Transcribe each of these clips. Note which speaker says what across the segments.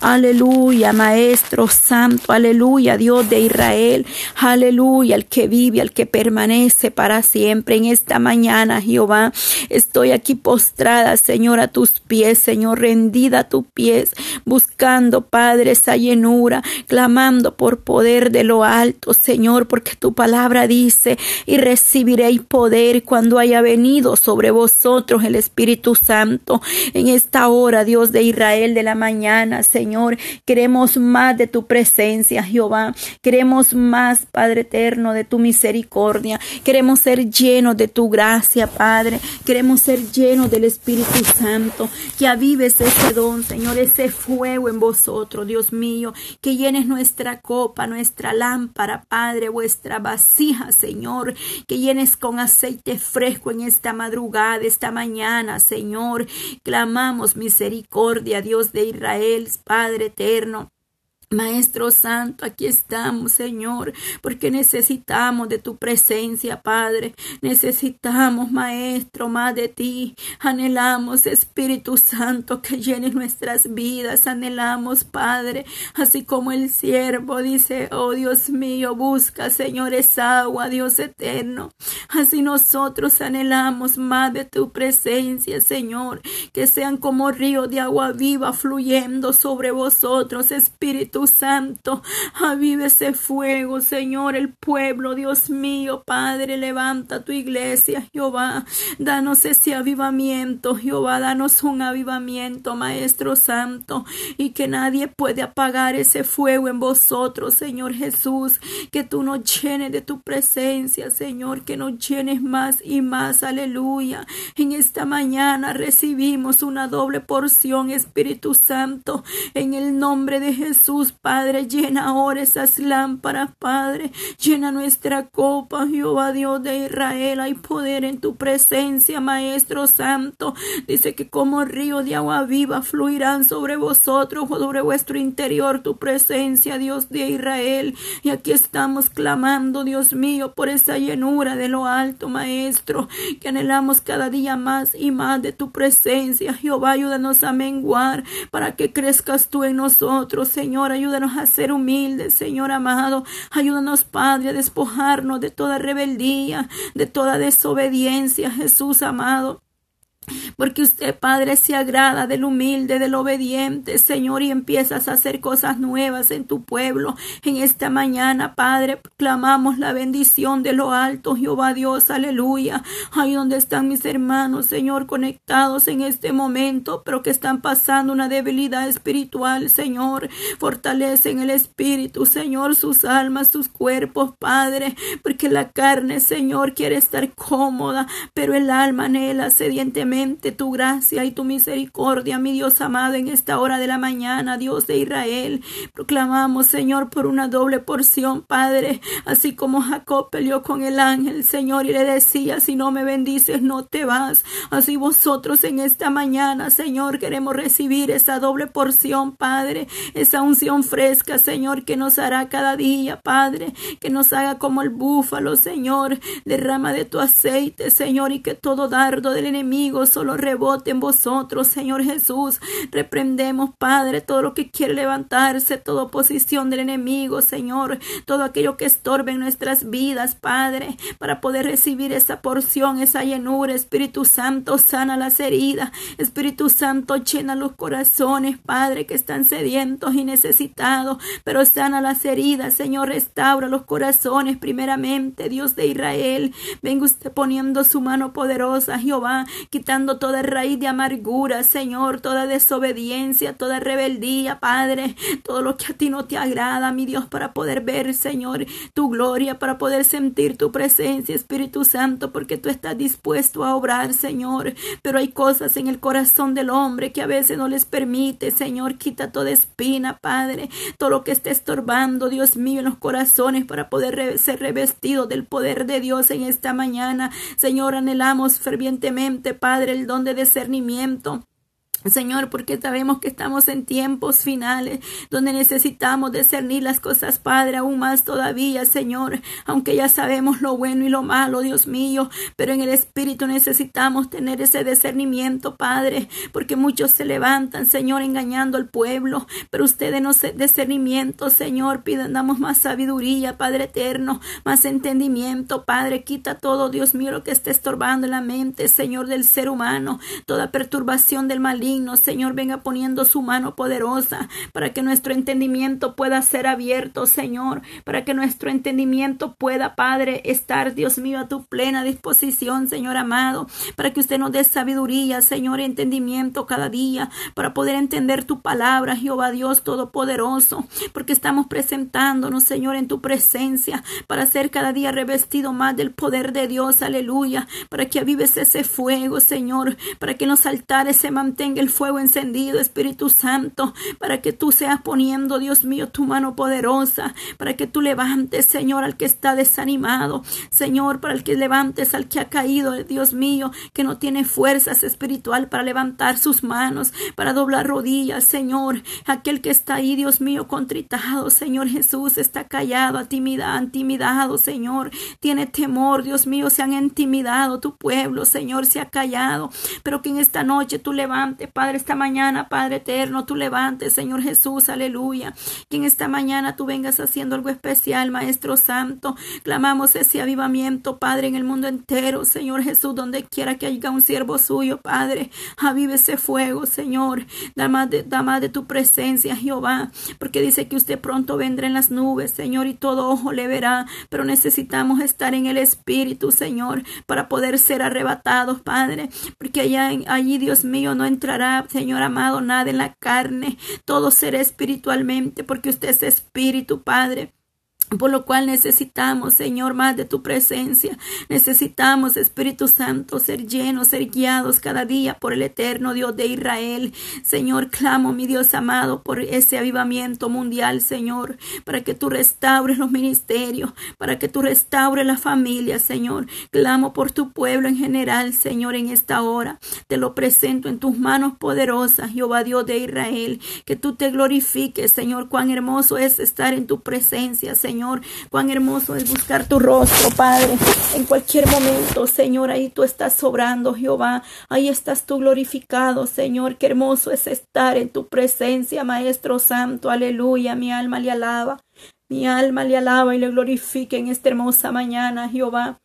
Speaker 1: Aleluya, Maestro Santo, aleluya, Dios de Israel, aleluya, el que vive, el que permanece para siempre. En esta mañana, Jehová, estoy aquí postrada, Señor, a tus pies, Señor, rendida a tus pies, buscando, Padre, esa llenura, clamando por poder de lo alto, Señor, porque tu palabra dice, y recibiréis poder cuando haya venido sobre vosotros el Espíritu Santo. En esta hora, Dios de Israel, de la mañana, Señor. Queremos más de tu presencia, Jehová. Queremos más, Padre eterno, de tu misericordia. Queremos ser llenos de tu gracia, Padre. Queremos ser llenos del Espíritu Santo. Que avives ese don, Señor, ese fuego en vosotros, Dios mío. Que llenes nuestra copa, nuestra lámpara, Padre, vuestra vasija, Señor. Que llenes con aceite fresco en esta madrugada, esta mañana, Señor. Clamamos misericordia, Dios de Israel Padre eterno. Maestro Santo, aquí estamos, Señor, porque necesitamos de tu presencia, Padre. Necesitamos, Maestro, más de ti. Anhelamos, Espíritu Santo, que llene nuestras vidas. Anhelamos, Padre, así como el siervo dice, oh Dios mío, busca, Señor, esa agua, Dios eterno. Así nosotros anhelamos más de tu presencia, Señor, que sean como ríos de agua viva fluyendo sobre vosotros, Espíritu Santo. Avive ese fuego, Señor, el pueblo, Dios mío, Padre, levanta tu iglesia, Jehová. Danos ese avivamiento, Jehová, danos un avivamiento, Maestro Santo, y que nadie puede apagar ese fuego en vosotros, Señor Jesús. Que tú nos llenes de tu presencia, Señor, que nos llenes más y más, aleluya. En esta mañana recibimos una doble porción, Espíritu Santo, en el nombre de Jesús. Padre, llena ahora esas lámparas, Padre, llena nuestra copa, Jehová Dios de Israel, hay poder en tu presencia, Maestro Santo. Dice que como río de agua viva fluirán sobre vosotros, sobre vuestro interior, tu presencia, Dios de Israel. Y aquí estamos clamando, Dios mío, por esa llenura de lo alto, Maestro, que anhelamos cada día más y más de tu presencia. Jehová, ayúdanos a menguar para que crezcas tú en nosotros, Señor. Ayúdanos a ser humildes, Señor amado. Ayúdanos, Padre, a despojarnos de toda rebeldía, de toda desobediencia, Jesús amado. Porque usted, Padre, se agrada del humilde, del obediente, Señor, y empiezas a hacer cosas nuevas en tu pueblo. En esta mañana, Padre, clamamos la bendición de lo alto, Jehová Dios, aleluya. Ahí donde están mis hermanos, Señor, conectados en este momento, pero que están pasando una debilidad espiritual, Señor. Fortalece en el espíritu, Señor, sus almas, sus cuerpos, Padre, porque la carne, Señor, quiere estar cómoda, pero el alma anhela sedientemente tu gracia y tu misericordia, mi Dios amado, en esta hora de la mañana, Dios de Israel. Proclamamos, Señor, por una doble porción, Padre, así como Jacob peleó con el ángel, Señor, y le decía, si no me bendices, no te vas. Así vosotros en esta mañana, Señor, queremos recibir esa doble porción, Padre, esa unción fresca, Señor, que nos hará cada día, Padre, que nos haga como el búfalo, Señor, derrama de tu aceite, Señor, y que todo dardo del enemigo solo rebote en vosotros, Señor Jesús. Reprendemos, Padre, todo lo que quiere levantarse, toda oposición del enemigo, Señor, todo aquello que estorbe en nuestras vidas, Padre, para poder recibir esa porción, esa llenura. Espíritu Santo, sana las heridas. Espíritu Santo, llena los corazones, Padre, que están sedientos y necesitados, pero sana las heridas, Señor, restaura los corazones primeramente, Dios de Israel. Venga usted poniendo su mano poderosa, Jehová, quitando toda raíz de amargura, Señor, toda desobediencia, toda rebeldía, Padre, todo lo que a ti no te agrada, mi Dios, para poder ver, Señor, tu gloria, para poder sentir tu presencia, Espíritu Santo, porque tú estás dispuesto a obrar, Señor. Pero hay cosas en el corazón del hombre que a veces no les permite, Señor, quita toda espina, Padre, todo lo que esté estorbando, Dios mío, en los corazones para poder ser revestido del poder de Dios en esta mañana. Señor, anhelamos fervientemente, Padre, el don de discernimiento Señor, porque sabemos que estamos en tiempos finales donde necesitamos discernir las cosas, Padre, aún más todavía, Señor, aunque ya sabemos lo bueno y lo malo, Dios mío, pero en el Espíritu necesitamos tener ese discernimiento, Padre, porque muchos se levantan, Señor, engañando al pueblo, pero ustedes no se discernimiento, Señor, damos más sabiduría, Padre eterno, más entendimiento, Padre, quita todo, Dios mío, lo que esté estorbando en la mente, Señor, del ser humano, toda perturbación del maligno Señor, venga poniendo su mano poderosa para que nuestro entendimiento pueda ser abierto, Señor, para que nuestro entendimiento pueda, Padre, estar, Dios mío, a tu plena disposición, Señor amado, para que usted nos dé sabiduría, Señor, entendimiento cada día, para poder entender tu palabra, Jehová Dios Todopoderoso, porque estamos presentándonos, Señor, en tu presencia, para ser cada día revestido más del poder de Dios, aleluya, para que avives ese fuego, Señor, para que los altares se mantenga el fuego encendido, Espíritu Santo, para que tú seas poniendo, Dios mío, tu mano poderosa, para que tú levantes, Señor, al que está desanimado, Señor, para el que levantes al que ha caído, Dios mío, que no tiene fuerzas espiritual para levantar sus manos, para doblar rodillas, Señor, aquel que está ahí, Dios mío, contritado, Señor Jesús, está callado, intimidado, intimidado, Señor, tiene temor, Dios mío, se han intimidado tu pueblo, Señor, se ha callado, pero que en esta noche tú levantes, Padre, esta mañana, Padre eterno, tú levantes, Señor Jesús, aleluya. Que en esta mañana tú vengas haciendo algo especial, Maestro Santo. Clamamos ese avivamiento, Padre, en el mundo entero, Señor Jesús, donde quiera que haya un siervo suyo, Padre. Avive ese fuego, Señor. Da más de, da más de tu presencia, Jehová, porque dice que usted pronto vendrá en las nubes, Señor, y todo ojo le verá, pero necesitamos estar en el Espíritu, Señor, para poder ser arrebatados, Padre, porque allá, allí, Dios mío, no entrará Señor amado, nada en la carne, todo será espiritualmente, porque usted es espíritu, Padre. Por lo cual necesitamos, Señor, más de tu presencia. Necesitamos, Espíritu Santo, ser llenos, ser guiados cada día por el eterno Dios de Israel. Señor, clamo, mi Dios amado, por ese avivamiento mundial, Señor, para que tú restaures los ministerios, para que tú restaures la familia, Señor. Clamo por tu pueblo en general, Señor, en esta hora. Te lo presento en tus manos poderosas, Jehová Dios de Israel. Que tú te glorifiques, Señor. Cuán hermoso es estar en tu presencia, Señor. Señor. Cuán hermoso es buscar tu rostro, Padre. En cualquier momento, Señor, ahí tú estás sobrando, Jehová. Ahí estás tú glorificado, Señor. Qué hermoso es estar en tu presencia, Maestro Santo. Aleluya. Mi alma le alaba. Mi alma le alaba y le glorifica en esta hermosa mañana, Jehová.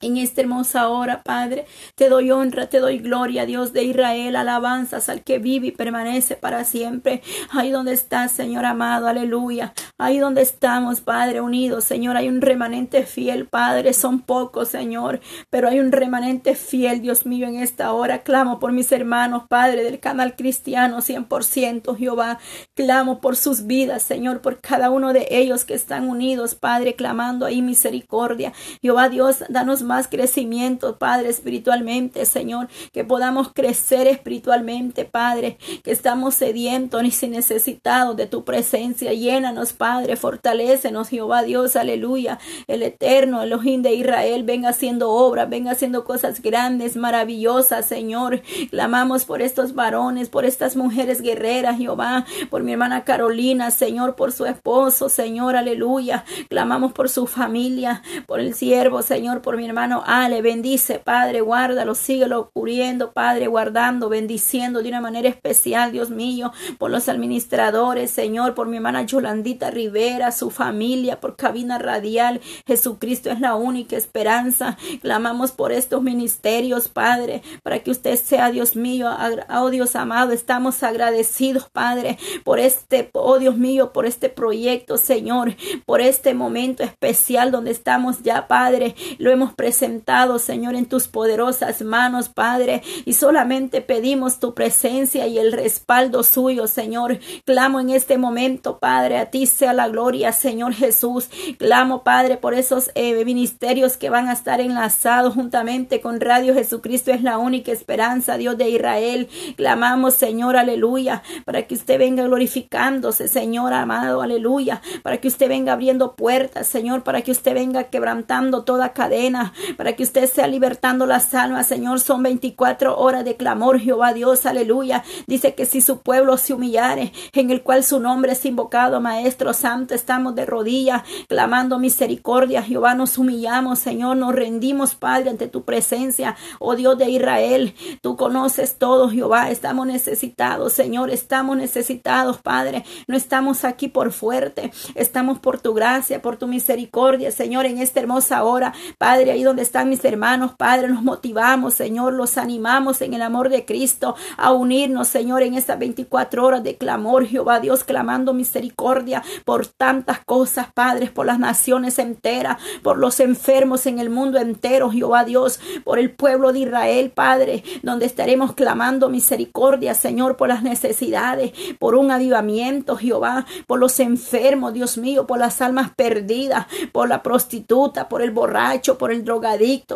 Speaker 1: En esta hermosa hora, Padre, te doy honra, te doy gloria, Dios de Israel, alabanzas al que vive y permanece para siempre. Ahí donde estás, Señor amado, aleluya. Ahí donde estamos, Padre, unidos, Señor, hay un remanente fiel, Padre, son pocos, Señor, pero hay un remanente fiel, Dios mío, en esta hora. Clamo por mis hermanos, Padre, del canal cristiano 100%, Jehová. Clamo por sus vidas, Señor, por cada uno de ellos que están unidos, Padre, clamando ahí misericordia. Jehová Dios, danos más crecimiento, Padre, espiritualmente, Señor, que podamos crecer espiritualmente, Padre, que estamos sedientos y necesitados de tu presencia. Llénanos, Padre, fortalécenos, Jehová Dios, aleluya. El eterno Elohim de Israel, venga haciendo obras, venga haciendo cosas grandes, maravillosas, Señor. Clamamos por estos varones, por estas mujeres guerreras, Jehová, por mi hermana Carolina, Señor, por su esposo, Señor, aleluya. Clamamos por su familia, por el siervo, Señor, por mi hermana hermano Ale, bendice, Padre, guárdalo, síguelo cubriendo, Padre, guardando, bendiciendo de una manera especial, Dios mío, por los administradores, Señor, por mi hermana Yolandita Rivera, su familia, por Cabina Radial. Jesucristo es la única esperanza. Clamamos por estos ministerios, Padre, para que usted sea, Dios mío, oh Dios amado, estamos agradecidos, Padre, por este, oh Dios mío, por este proyecto, Señor, por este momento especial donde estamos ya, Padre, lo hemos presentado presentado, Señor, en tus poderosas manos, Padre, y solamente pedimos tu presencia y el respaldo suyo, Señor. Clamo en este momento, Padre, a ti sea sea la gloria, Señor Jesús. Clamo, Padre, por esos eh, ministerios que van a estar enlazados juntamente con Radio Jesucristo. Es la única esperanza, Dios de Israel. Clamamos, Señor, aleluya, para que usted venga glorificándose, Señor amado, aleluya, para que usted venga abriendo puertas, Señor, para que usted venga quebrantando toda cadena, para que usted sea libertando las almas, Señor. Son 24 horas de clamor, Jehová Dios, aleluya. Dice que si su pueblo se humillare, en el cual su nombre es invocado, Maestro Santo, estamos de rodillas, clamando misericordia, Jehová, nos humillamos, Señor, nos rendimos, Padre, ante tu presencia, oh Dios de Israel, tú conoces todo, Jehová, estamos necesitados, Señor, estamos necesitados, Padre, no estamos aquí por fuerte, estamos por tu gracia, por tu misericordia, Señor, en esta hermosa hora, Padre, ahí donde están mis hermanos, Padre, nos motivamos, Señor, los animamos en el amor de Cristo a unirnos, Señor, en estas 24 horas de clamor, Jehová Dios, clamando misericordia por tantas cosas, Padre, por las naciones enteras, por los enfermos en el mundo entero, Jehová Dios, por el pueblo de Israel, Padre, donde estaremos clamando misericordia, Señor, por las necesidades, por un avivamiento, Jehová, por los enfermos, Dios mío, por las almas perdidas, por la prostituta, por el borracho, por el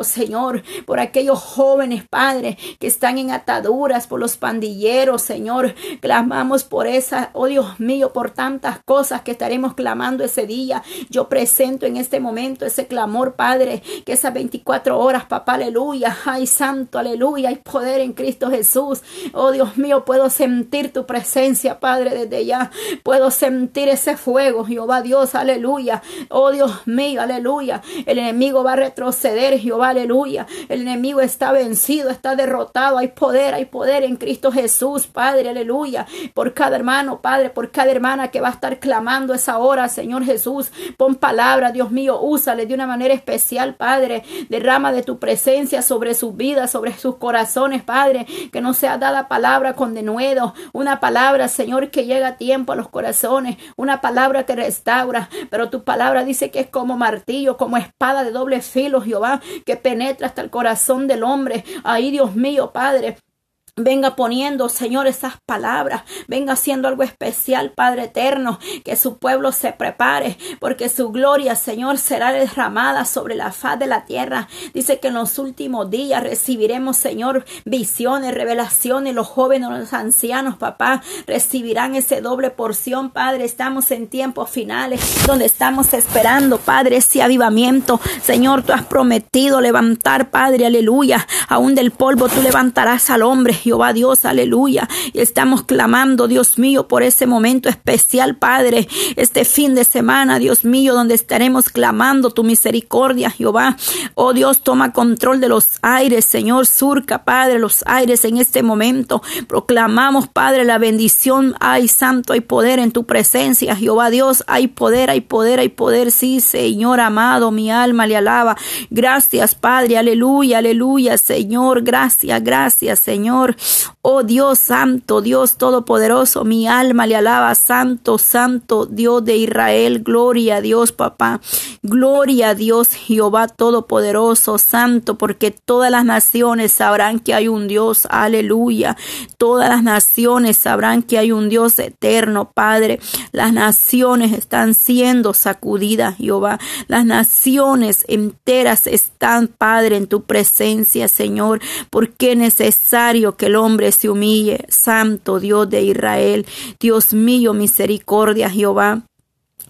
Speaker 1: Señor, por aquellos jóvenes, Padre, que están en ataduras, por los pandilleros, Señor, clamamos por esa, oh Dios mío, por tantas cosas que estaremos clamando ese día. Yo presento en este momento ese clamor, Padre, que esas 24 horas, papá, aleluya, ay santo, aleluya, hay poder en Cristo Jesús. Oh Dios mío, puedo sentir tu presencia, Padre, desde ya. Puedo sentir ese fuego, Jehová Dios, aleluya. Oh Dios mío, aleluya. El enemigo va a retroceder, Jehová, aleluya. El enemigo está vencido, está derrotado. Hay poder, hay poder en Cristo Jesús, Padre, aleluya. Por cada hermano, Padre, por cada hermana que va a estar clamando esa hora, Señor Jesús. Pon palabra, Dios mío, úsale de una manera especial, Padre. Derrama de tu presencia sobre sus vidas, sobre sus corazones, Padre. Que no sea dada palabra con denuedo. Una palabra, Señor, que llega a tiempo a los corazones. Una palabra que restaura. Pero tu palabra dice que es como martillo, como espada de doble filo, que penetra hasta el corazón del hombre. Ahí, Dios mío, Padre. Venga poniendo, Señor, esas palabras. Venga haciendo algo especial, Padre eterno. Que su pueblo se prepare, porque su gloria, Señor, será derramada sobre la faz de la tierra. Dice que en los últimos días recibiremos, Señor, visiones, revelaciones. Los jóvenes, los ancianos, papá, recibirán ese doble porción, Padre. Estamos en tiempos finales, donde estamos esperando, Padre, ese avivamiento. Señor, tú has prometido levantar, Padre, aleluya. Aún del polvo tú levantarás al hombre. Jehová Dios, aleluya. Y estamos clamando, Dios mío, por ese momento especial, Padre, este fin de semana, Dios mío, donde estaremos clamando tu misericordia, Jehová. Oh Dios, toma control de los aires, Señor, surca, Padre, los aires en este momento. Proclamamos, Padre, la bendición. Hay santo, hay poder en tu presencia, Jehová Dios. Hay poder, hay poder, hay poder. Sí, Señor amado, mi alma le alaba. Gracias, Padre, aleluya, aleluya, Señor. Gracias, gracias, Señor. Oh Dios santo, Dios todopoderoso, mi alma le alaba, santo, santo, Dios de Israel, gloria a Dios, papá. Gloria a Dios, Jehová todopoderoso, santo, porque todas las naciones sabrán que hay un Dios, aleluya. Todas las naciones sabrán que hay un Dios eterno, Padre. Las naciones están siendo sacudidas, Jehová. Las naciones enteras están, Padre, en tu presencia, Señor, porque es necesario que el hombre se humille, Santo Dios de Israel. Dios mío, misericordia, Jehová.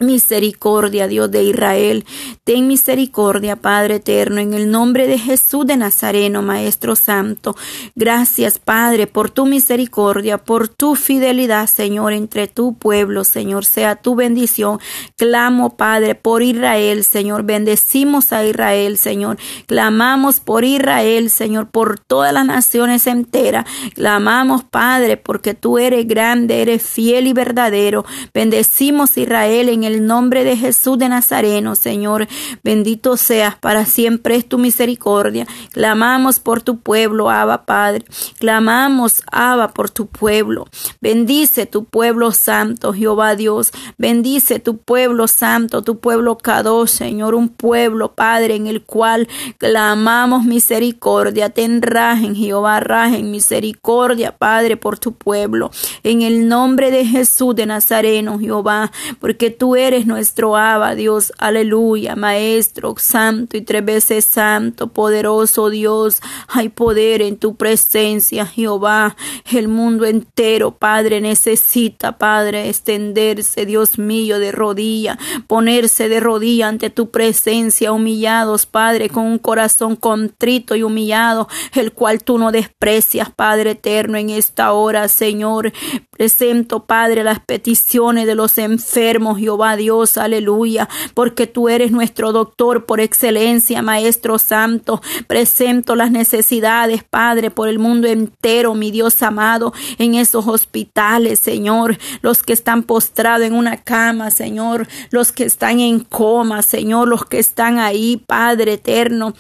Speaker 1: Misericordia, Dios de Israel. Ten misericordia, Padre eterno, en el nombre de Jesús de Nazareno, Maestro Santo. Gracias, Padre, por tu misericordia, por tu fidelidad, Señor, entre tu pueblo, Señor. Sea tu bendición. Clamo, Padre, por Israel, Señor. Bendecimos a Israel, Señor. Clamamos por Israel, Señor, por todas las naciones enteras. Clamamos, Padre, porque tú eres grande, eres fiel y verdadero. Bendecimos Israel en el nombre de Jesús de Nazareno, Señor. Bendito seas para siempre es tu misericordia. Clamamos por tu pueblo, Abba Padre. Clamamos, Abba, por tu pueblo. Bendice tu pueblo santo, Jehová Dios. Bendice tu pueblo santo, tu pueblo Kadosh, Señor. Un pueblo, Padre, en el cual clamamos misericordia. Ten rajen, Jehová, rajen misericordia, Padre, por tu pueblo. En el nombre de Jesús de Nazareno, Jehová, porque tú tú eres nuestro Abba, Dios, aleluya, Maestro, Santo y tres veces Santo, poderoso Dios, hay poder en tu presencia, Jehová, el mundo entero, Padre, necesita, Padre, extenderse, Dios mío, de rodilla, ponerse de rodilla ante tu presencia, humillados, Padre, con un corazón contrito y humillado, el cual tú no desprecias, Padre eterno, en esta hora, Señor. Presento, Padre, las peticiones de los enfermos, Jehová Dios, aleluya, porque tú eres nuestro doctor por excelencia, Maestro Santo. Presento las necesidades, Padre, por el mundo entero, mi Dios amado, en esos hospitales, Señor, los que están postrados en una cama, Señor, los que están en coma, Señor, los que están ahí, Padre eterno,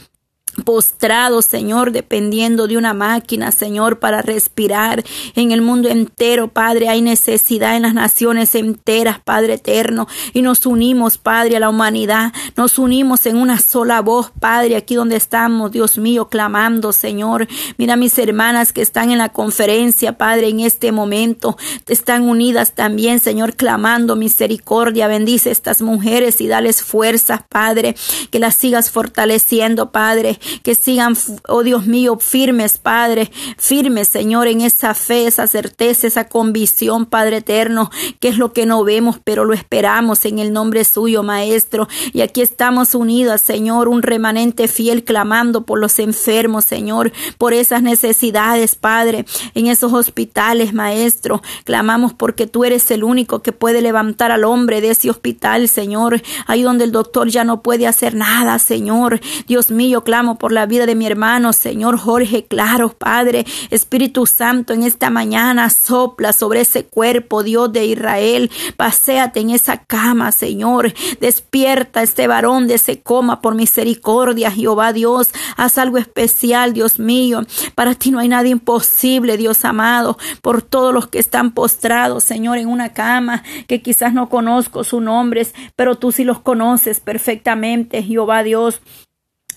Speaker 1: postrados, Señor, dependiendo de una máquina, Señor, para respirar en el mundo entero, Padre. Hay necesidad en las naciones enteras, Padre eterno, y nos unimos, Padre, a la humanidad. Nos unimos en una sola voz, Padre, aquí donde estamos, Dios mío, clamando, Señor. Mira mis hermanas que están en la conferencia, Padre, en este momento. Están unidas también, Señor, clamando misericordia. Bendice estas mujeres y dales fuerzas, Padre, que las sigas fortaleciendo, Padre que sigan, oh Dios mío, firmes, Padre, firmes, Señor, en esa fe, esa certeza, esa convicción, Padre eterno, que es lo que no vemos, pero lo esperamos en el nombre suyo, Maestro. Y aquí estamos unidos, Señor, un remanente fiel clamando por los enfermos, Señor, por esas necesidades, Padre, en esos hospitales, Maestro. Clamamos porque tú eres el único que puede levantar al hombre de ese hospital, Señor, ahí donde el doctor ya no puede hacer nada, Señor. Dios mío, clamo por la vida de mi hermano, Señor Jorge Claro, Padre, Espíritu Santo, en esta mañana sopla sobre ese cuerpo, Dios de Israel, paséate en esa cama, Señor, despierta este varón de ese coma por misericordia, Jehová Dios, haz algo especial, Dios mío, para ti no hay nada imposible, Dios amado, por todos los que están postrados, Señor, en una cama, que quizás no conozco sus nombres, pero tú sí los conoces perfectamente, Jehová Dios.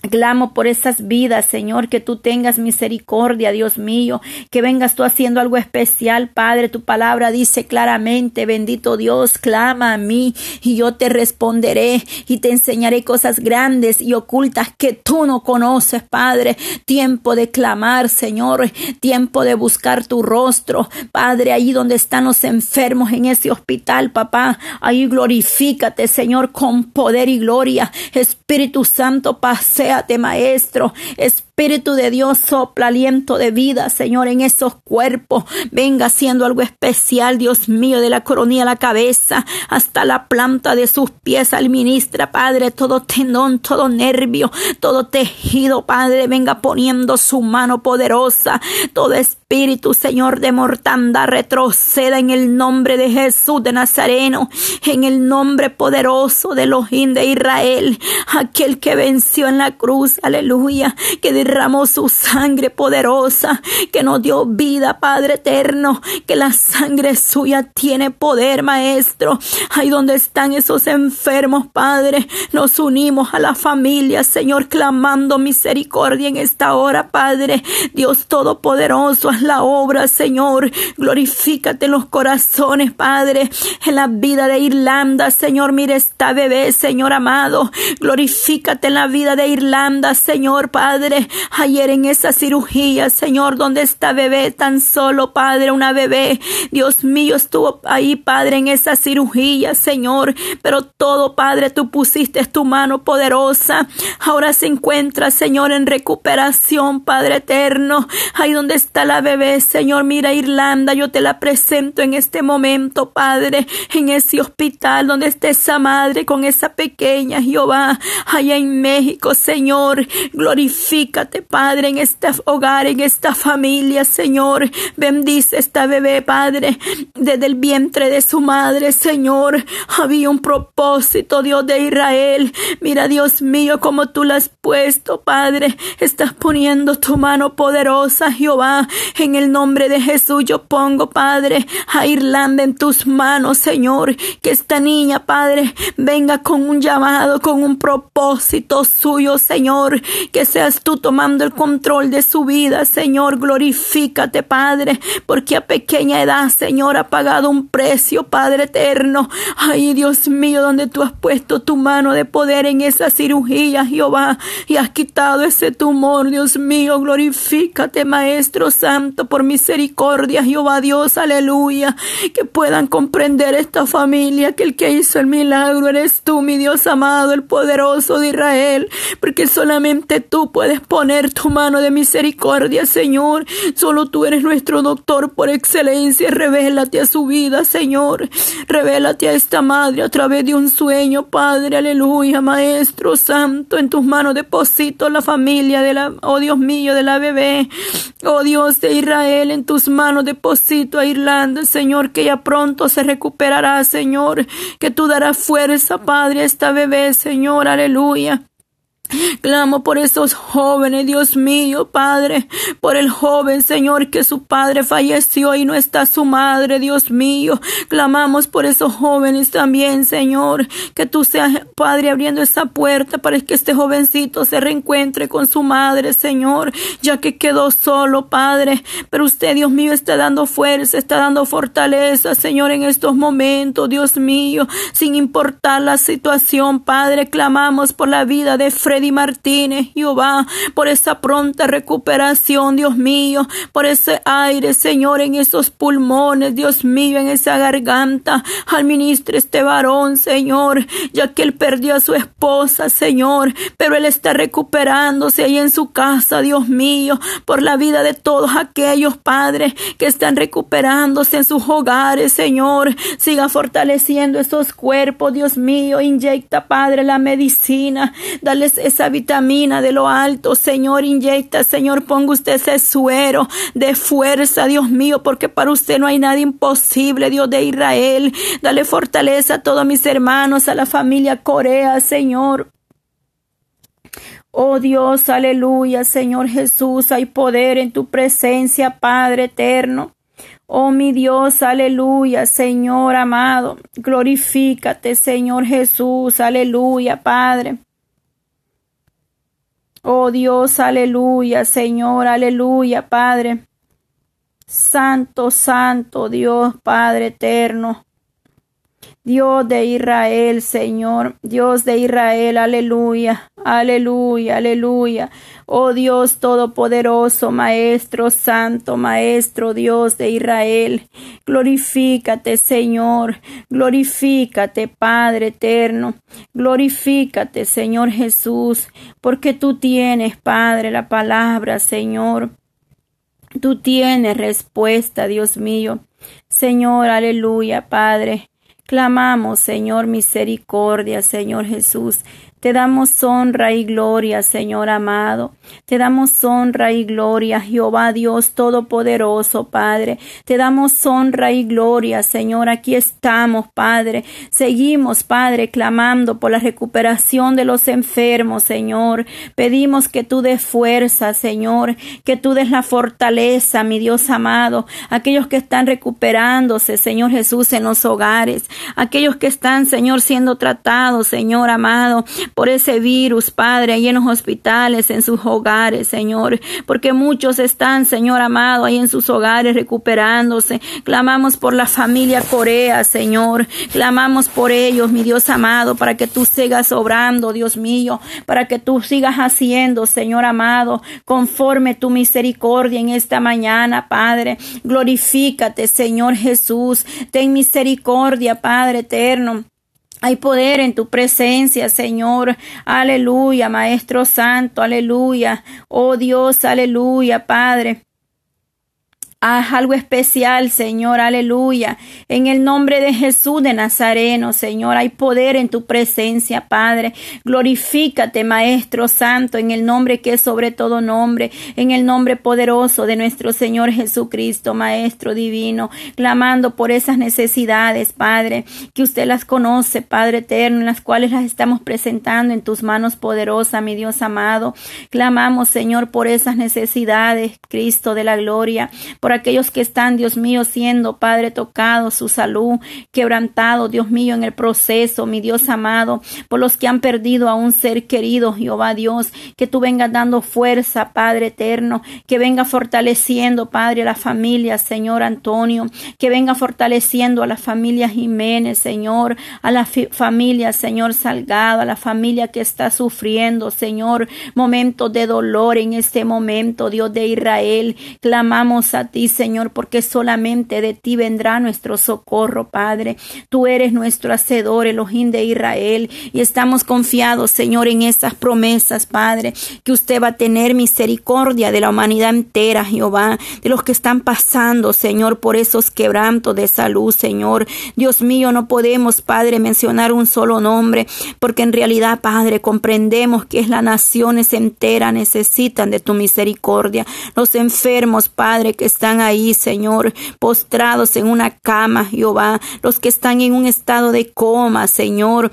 Speaker 1: Clamo por esas vidas, Señor, que tú tengas misericordia, Dios mío, que vengas tú haciendo algo especial, Padre. Tu palabra dice claramente, bendito Dios, clama a mí y yo te responderé y te enseñaré cosas grandes y ocultas que tú no conoces, Padre. Tiempo de clamar, Señor, tiempo de buscar tu rostro, Padre, allí donde están los enfermos en ese hospital, papá. Ahí glorifícate, Señor, con poder y gloria. Espíritu Santo, pasea Maestro. Espíritu de Dios, sopla aliento de vida, Señor, en esos cuerpos. Venga haciendo algo especial, Dios mío, de la coronilla a la cabeza hasta la planta de sus pies. Al ministra, Padre, todo tendón, todo nervio, todo tejido, Padre, venga poniendo su mano poderosa. Todo espíritu, Señor, de mortandad retroceda en el nombre de Jesús de Nazareno, en el nombre poderoso de Elohim de Israel, aquel que venció en la cruz, aleluya, que derramó su sangre poderosa, que nos dio vida, Padre eterno, que la sangre suya tiene poder, Maestro. Ahí donde están esos enfermos, Padre, nos unimos a la familia, Señor, clamando misericordia en esta hora, Padre. Dios Todopoderoso, haz la obra, Señor. Glorifícate en los corazones, Padre, en la vida de Irlanda, Señor. Mire esta bebé, Señor amado. Glorifícate en la vida de Irlanda, Señor, Padre ayer en esa cirugía, Señor, donde está bebé tan solo, Padre, una bebé. Dios mío, estuvo ahí, Padre, en esa cirugía, Señor. Pero todo, Padre, tú pusiste tu mano poderosa. Ahora se encuentra, Señor, en recuperación, Padre eterno. Ahí donde está la bebé, Señor, mira Irlanda, yo te la presento en este momento, Padre, en ese hospital donde está esa madre con esa pequeña Jehová, allá en México, Señor. Glorifica Padre, en este hogar, en esta familia, Señor. Bendice esta bebé, Padre, desde el vientre de su madre, Señor. Había un propósito, Dios de Israel. Mira, Dios mío, como tú la has puesto, Padre. Estás poniendo tu mano poderosa, Jehová. En el nombre de Jesús yo pongo, Padre, a Irlanda en tus manos, Señor. Que esta niña, Padre, venga con un llamado, con un propósito suyo, Señor. Que seas tú tomando tomando el control de su vida, Señor, glorifícate, Padre, porque a pequeña edad, Señor, ha pagado un precio, Padre eterno. Ay, Dios mío, donde tú has puesto tu mano de poder en esa cirugía, Jehová, y has quitado ese tumor, Dios mío, glorifícate, Maestro Santo, por misericordia, Jehová Dios, aleluya, que puedan comprender esta familia, que el que hizo el milagro eres tú, mi Dios amado, el poderoso de Israel, porque solamente tú puedes poner tu mano de misericordia, Señor. Solo tú eres nuestro doctor por excelencia. Revélate a su vida, Señor. Revélate a esta madre a través de un sueño, Padre. Aleluya, Maestro Santo. En tus manos deposito la familia de la, oh Dios mío, de la bebé. Oh Dios de Israel, en tus manos deposito a Irlanda, Señor, que ya pronto se recuperará, Señor. Que tú darás fuerza, Padre, a esta bebé, Señor. Aleluya. Clamo por esos jóvenes, Dios mío, Padre, por el joven Señor que su padre falleció y no está su madre, Dios mío. Clamamos por esos jóvenes también, Señor, que tú seas, Padre, abriendo esa puerta para que este jovencito se reencuentre con su madre, Señor, ya que quedó solo, Padre. Pero usted, Dios mío, está dando fuerza, está dando fortaleza, Señor, en estos momentos, Dios mío, sin importar la situación, Padre, clamamos por la vida de Fred Freddy Martínez, Jehová, por esa pronta recuperación, Dios mío, por ese aire, Señor, en esos pulmones, Dios mío, en esa garganta. Administre este varón, Señor, ya que él perdió a su esposa, Señor, pero él está recuperándose ahí en su casa, Dios mío, por la vida de todos aquellos padres que están recuperándose en sus hogares, Señor. Siga fortaleciendo esos cuerpos, Dios mío. Inyecta, Padre, la medicina. Dales esa vitamina de lo alto, Señor, inyecta, Señor, ponga usted ese suero de fuerza, Dios mío, porque para usted no hay nada imposible, Dios de Israel. Dale fortaleza a todos mis hermanos, a la familia Corea, Señor. Oh Dios, aleluya, Señor Jesús, hay poder en tu presencia, Padre eterno. Oh mi Dios, aleluya, Señor amado, glorifícate, Señor Jesús, aleluya, Padre. Oh Dios, aleluya, Señor, aleluya, Padre. Santo, santo Dios, Padre eterno. Dios de Israel, Señor, Dios de Israel, aleluya, aleluya, aleluya. Oh Dios Todopoderoso, Maestro Santo, Maestro Dios de Israel, glorifícate, Señor, glorifícate, Padre eterno, glorifícate, Señor Jesús, porque tú tienes, Padre, la palabra, Señor. Tú tienes respuesta, Dios mío. Señor, aleluya, Padre. Clamamos, Señor, misericordia, Señor Jesús. Te damos honra y gloria, Señor amado. Te damos honra y gloria, Jehová Dios Todopoderoso, Padre. Te damos honra y gloria, Señor. Aquí estamos, Padre. Seguimos, Padre, clamando por la recuperación de los enfermos, Señor. Pedimos que tú des fuerza, Señor, que tú des la fortaleza, mi Dios amado. Aquellos que están recuperándose, Señor Jesús, en los hogares. Aquellos que están, Señor, siendo tratados, Señor amado por ese virus, Padre, ahí en los hospitales, en sus hogares, Señor, porque muchos están, Señor amado, ahí en sus hogares recuperándose. Clamamos por la familia Corea, Señor. Clamamos por ellos, mi Dios amado, para que tú sigas obrando, Dios mío, para que tú sigas haciendo, Señor amado, conforme tu misericordia en esta mañana, Padre. Glorifícate, Señor Jesús. Ten misericordia, Padre eterno. Hay poder en tu presencia, Señor. Aleluya, Maestro Santo. Aleluya. Oh Dios, aleluya, Padre. Haz algo especial, Señor, aleluya. En el nombre de Jesús de Nazareno, Señor, hay poder en tu presencia, Padre. Glorifícate, Maestro Santo, en el nombre que es sobre todo nombre, en el nombre poderoso de nuestro Señor Jesucristo, Maestro Divino, clamando por esas necesidades, Padre, que usted las conoce, Padre eterno, en las cuales las estamos presentando en tus manos poderosas, mi Dios amado. Clamamos, Señor, por esas necesidades, Cristo de la gloria por aquellos que están, Dios mío, siendo, Padre, tocado su salud, quebrantado, Dios mío, en el proceso, mi Dios amado, por los que han perdido a un ser querido, Jehová Dios, que tú vengas dando fuerza, Padre eterno, que venga fortaleciendo, Padre, a la familia, Señor Antonio, que venga fortaleciendo a la familia Jiménez, Señor, a la familia, Señor Salgado, a la familia que está sufriendo, Señor, momentos de dolor en este momento, Dios de Israel. Clamamos a Señor, porque solamente de ti vendrá nuestro socorro, Padre. Tú eres nuestro hacedor, Elohim de Israel, y estamos confiados, Señor, en esas promesas, Padre, que usted va a tener misericordia de la humanidad entera, Jehová, de los que están pasando, Señor, por esos quebrantos de salud, Señor. Dios mío, no podemos, Padre, mencionar un solo nombre, porque en realidad, Padre, comprendemos que es la naciones entera necesitan de tu misericordia. Los enfermos, Padre, que están ahí, Señor, postrados en una cama, Jehová, los que están en un estado de coma, Señor,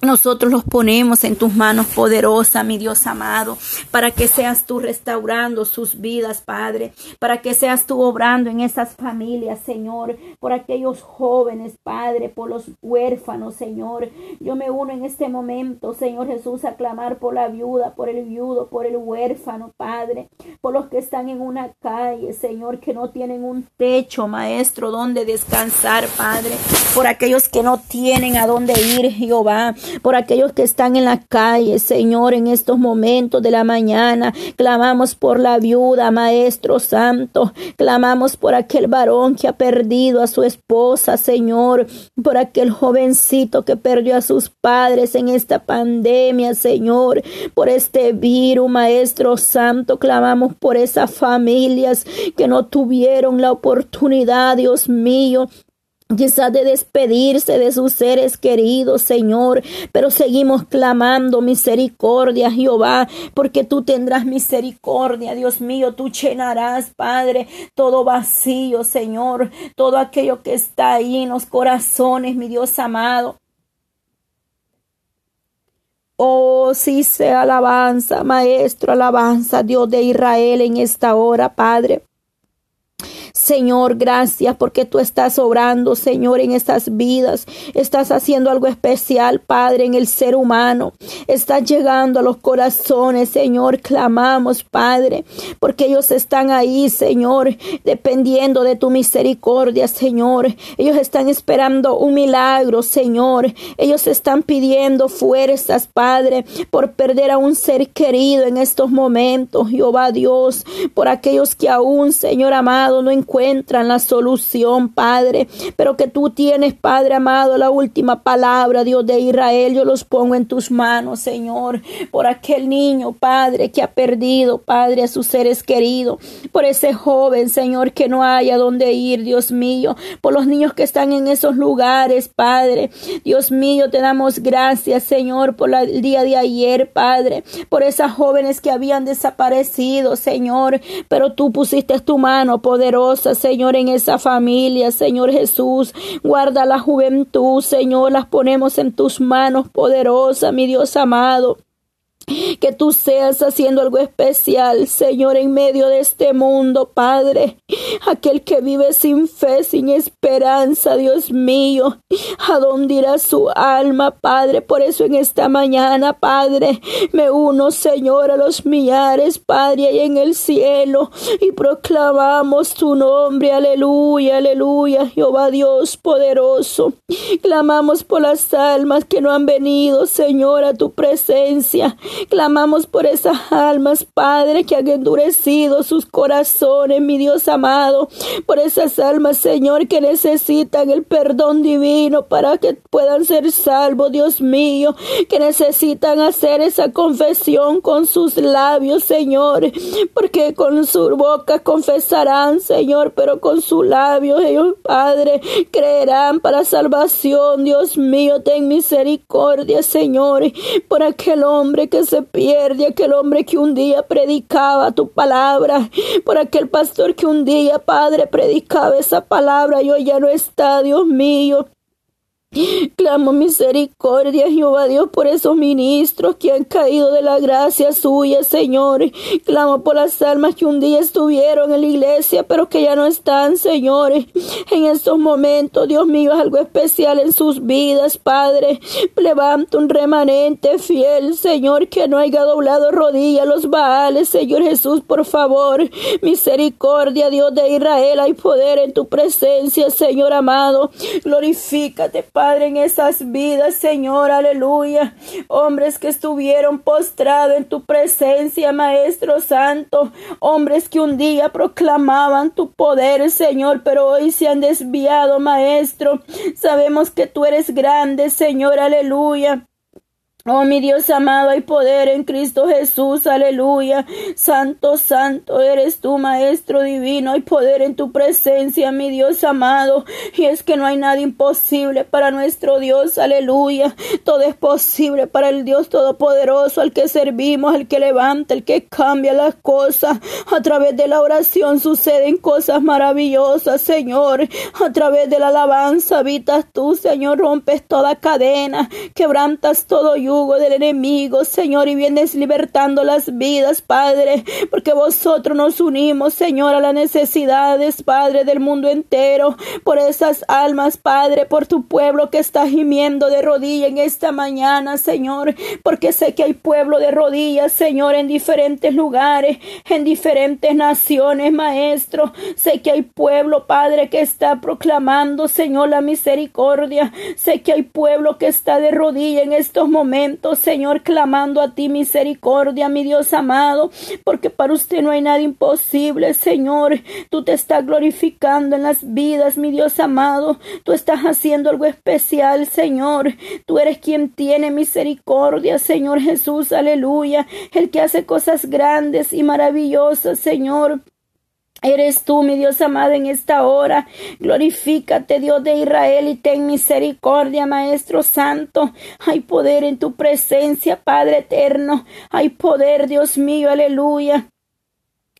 Speaker 1: nosotros los ponemos en tus manos poderosa, mi Dios amado, para que seas tú restaurando sus vidas, Padre, para que seas tú obrando en esas familias, Señor, por aquellos jóvenes, Padre, por los huérfanos, Señor. Yo me uno en este momento, Señor Jesús, a clamar por la viuda, por el viudo, por el huérfano, Padre, por los que están en una calle, Señor, que no tienen un techo, Maestro, donde descansar, Padre, por aquellos que no tienen a dónde ir, Jehová por aquellos que están en la calle, Señor, en estos momentos de la mañana. Clamamos por la viuda, Maestro Santo. Clamamos por aquel varón que ha perdido a su esposa, Señor, por aquel jovencito que perdió a sus padres en esta pandemia, Señor, por este virus, Maestro Santo. Clamamos por esas familias que no tuvieron la oportunidad, Dios mío, quizás de despedirse de sus seres queridos, Señor, pero seguimos clamando misericordia, Jehová, porque tú tendrás misericordia, Dios mío, tú llenarás, Padre, todo vacío, Señor, todo aquello que está ahí en los corazones, mi Dios amado. Oh, sí sea alabanza, Maestro, alabanza, Dios de Israel en esta hora, Padre. Señor, gracias porque tú estás obrando, Señor, en estas vidas. Estás haciendo algo especial, Padre, en el ser humano. Estás llegando a los corazones, Señor. Clamamos, Padre, porque ellos están ahí, Señor, dependiendo de tu misericordia, Señor. Ellos están esperando un milagro, Señor. Ellos están pidiendo fuerzas, Padre, por perder a un ser querido en estos momentos, Jehová Dios, por aquellos que aún, Señor amado, no encuentran la solución, Padre. Pero que tú tienes, Padre amado, la última palabra, Dios de Israel. Yo los pongo en tus manos, Señor, por aquel niño, Padre, que ha perdido, Padre, a sus seres queridos. Por ese joven, Señor, que no haya dónde ir, Dios mío. Por los niños que están en esos lugares, Padre. Dios mío, te damos gracias, Señor, por el día de ayer, Padre. Por esas jóvenes que habían desaparecido, Señor. Pero tú pusiste tu mano poderosa Señor, en esa familia, Señor Jesús. Guarda la juventud, Señor, las ponemos en tus manos poderosa, mi Dios amado. Que tú seas haciendo algo especial, Señor, en medio de este mundo, Padre. Aquel que vive sin fe, sin esperanza, Dios mío. ¿A dónde irá su alma, Padre? Por eso en esta mañana, Padre, me uno, Señor, a los millares, Padre, y en el cielo. Y proclamamos tu nombre. Aleluya, aleluya, Jehová Dios poderoso. Clamamos por las almas que no han venido, Señor, a tu presencia. Clamamos por esas almas, Padre, que han endurecido sus corazones, mi Dios amado. Por esas almas, Señor, que necesitan el perdón divino para que puedan ser salvos, Dios mío. Que necesitan hacer esa confesión con sus labios, Señor. Porque con su boca confesarán, Señor, pero con sus labios ellos, Padre, creerán para salvación. Dios mío, ten misericordia, Señor, por aquel hombre que se pierde, aquel hombre que un día predicaba tu palabra, por aquel pastor que un día, Padre, predicaba esa palabra y hoy ya no está, Dios mío. Clamo misericordia, Jehová Dios, por esos ministros que han caído de la gracia suya, Señor. Clamo por las almas que un día estuvieron en la iglesia, pero que ya no están, Señor. En estos momentos, Dios mío, es algo especial en sus vidas, Padre. Levanta un remanente fiel, Señor, que no haya doblado rodilla los Baales, Señor Jesús, por favor. Misericordia, Dios de Israel, hay poder en tu presencia, Señor amado. Glorifícate, Padre, en esas vidas, Señor, aleluya. Hombres que estuvieron postrados en tu presencia, Maestro Santo. Hombres que un día proclamaban tu poder, Señor, pero hoy se han desviado, Maestro. Sabemos que tú eres grande, Señor, aleluya. Oh, mi Dios amado, hay poder en Cristo Jesús, aleluya. Santo, santo eres tú, Maestro divino, hay poder en tu presencia, mi Dios amado. Y es que no hay nada imposible para nuestro Dios, aleluya. Todo es posible para el Dios Todopoderoso, al que servimos, al que levanta, el que cambia las cosas. A través de la oración suceden cosas maravillosas, Señor. A través de la alabanza habitas tú, Señor, rompes toda cadena, quebrantas todo yugo del enemigo, Señor, y vienes libertando las vidas, Padre, porque vosotros nos unimos, Señor, a las necesidades, Padre, del mundo entero, por esas almas, Padre, por tu pueblo que está gimiendo de rodillas en esta mañana, Señor, porque sé que hay pueblo de rodillas, Señor, en diferentes lugares, en diferentes naciones, Maestro. Sé que hay pueblo, Padre, que está proclamando, Señor, la misericordia. Sé que hay pueblo que está de rodillas en estos momentos Señor, clamando a ti misericordia, mi Dios amado, porque para usted no hay nada imposible, Señor. Tú te estás glorificando en las vidas, mi Dios amado. Tú estás haciendo algo especial, Señor. Tú eres quien tiene misericordia, Señor Jesús, aleluya. El que hace cosas grandes y maravillosas, Señor. Eres tú, mi Dios amado, en esta hora. Glorifícate, Dios de Israel, y ten misericordia, Maestro Santo. Hay poder en tu presencia, Padre eterno. Hay poder, Dios mío, aleluya.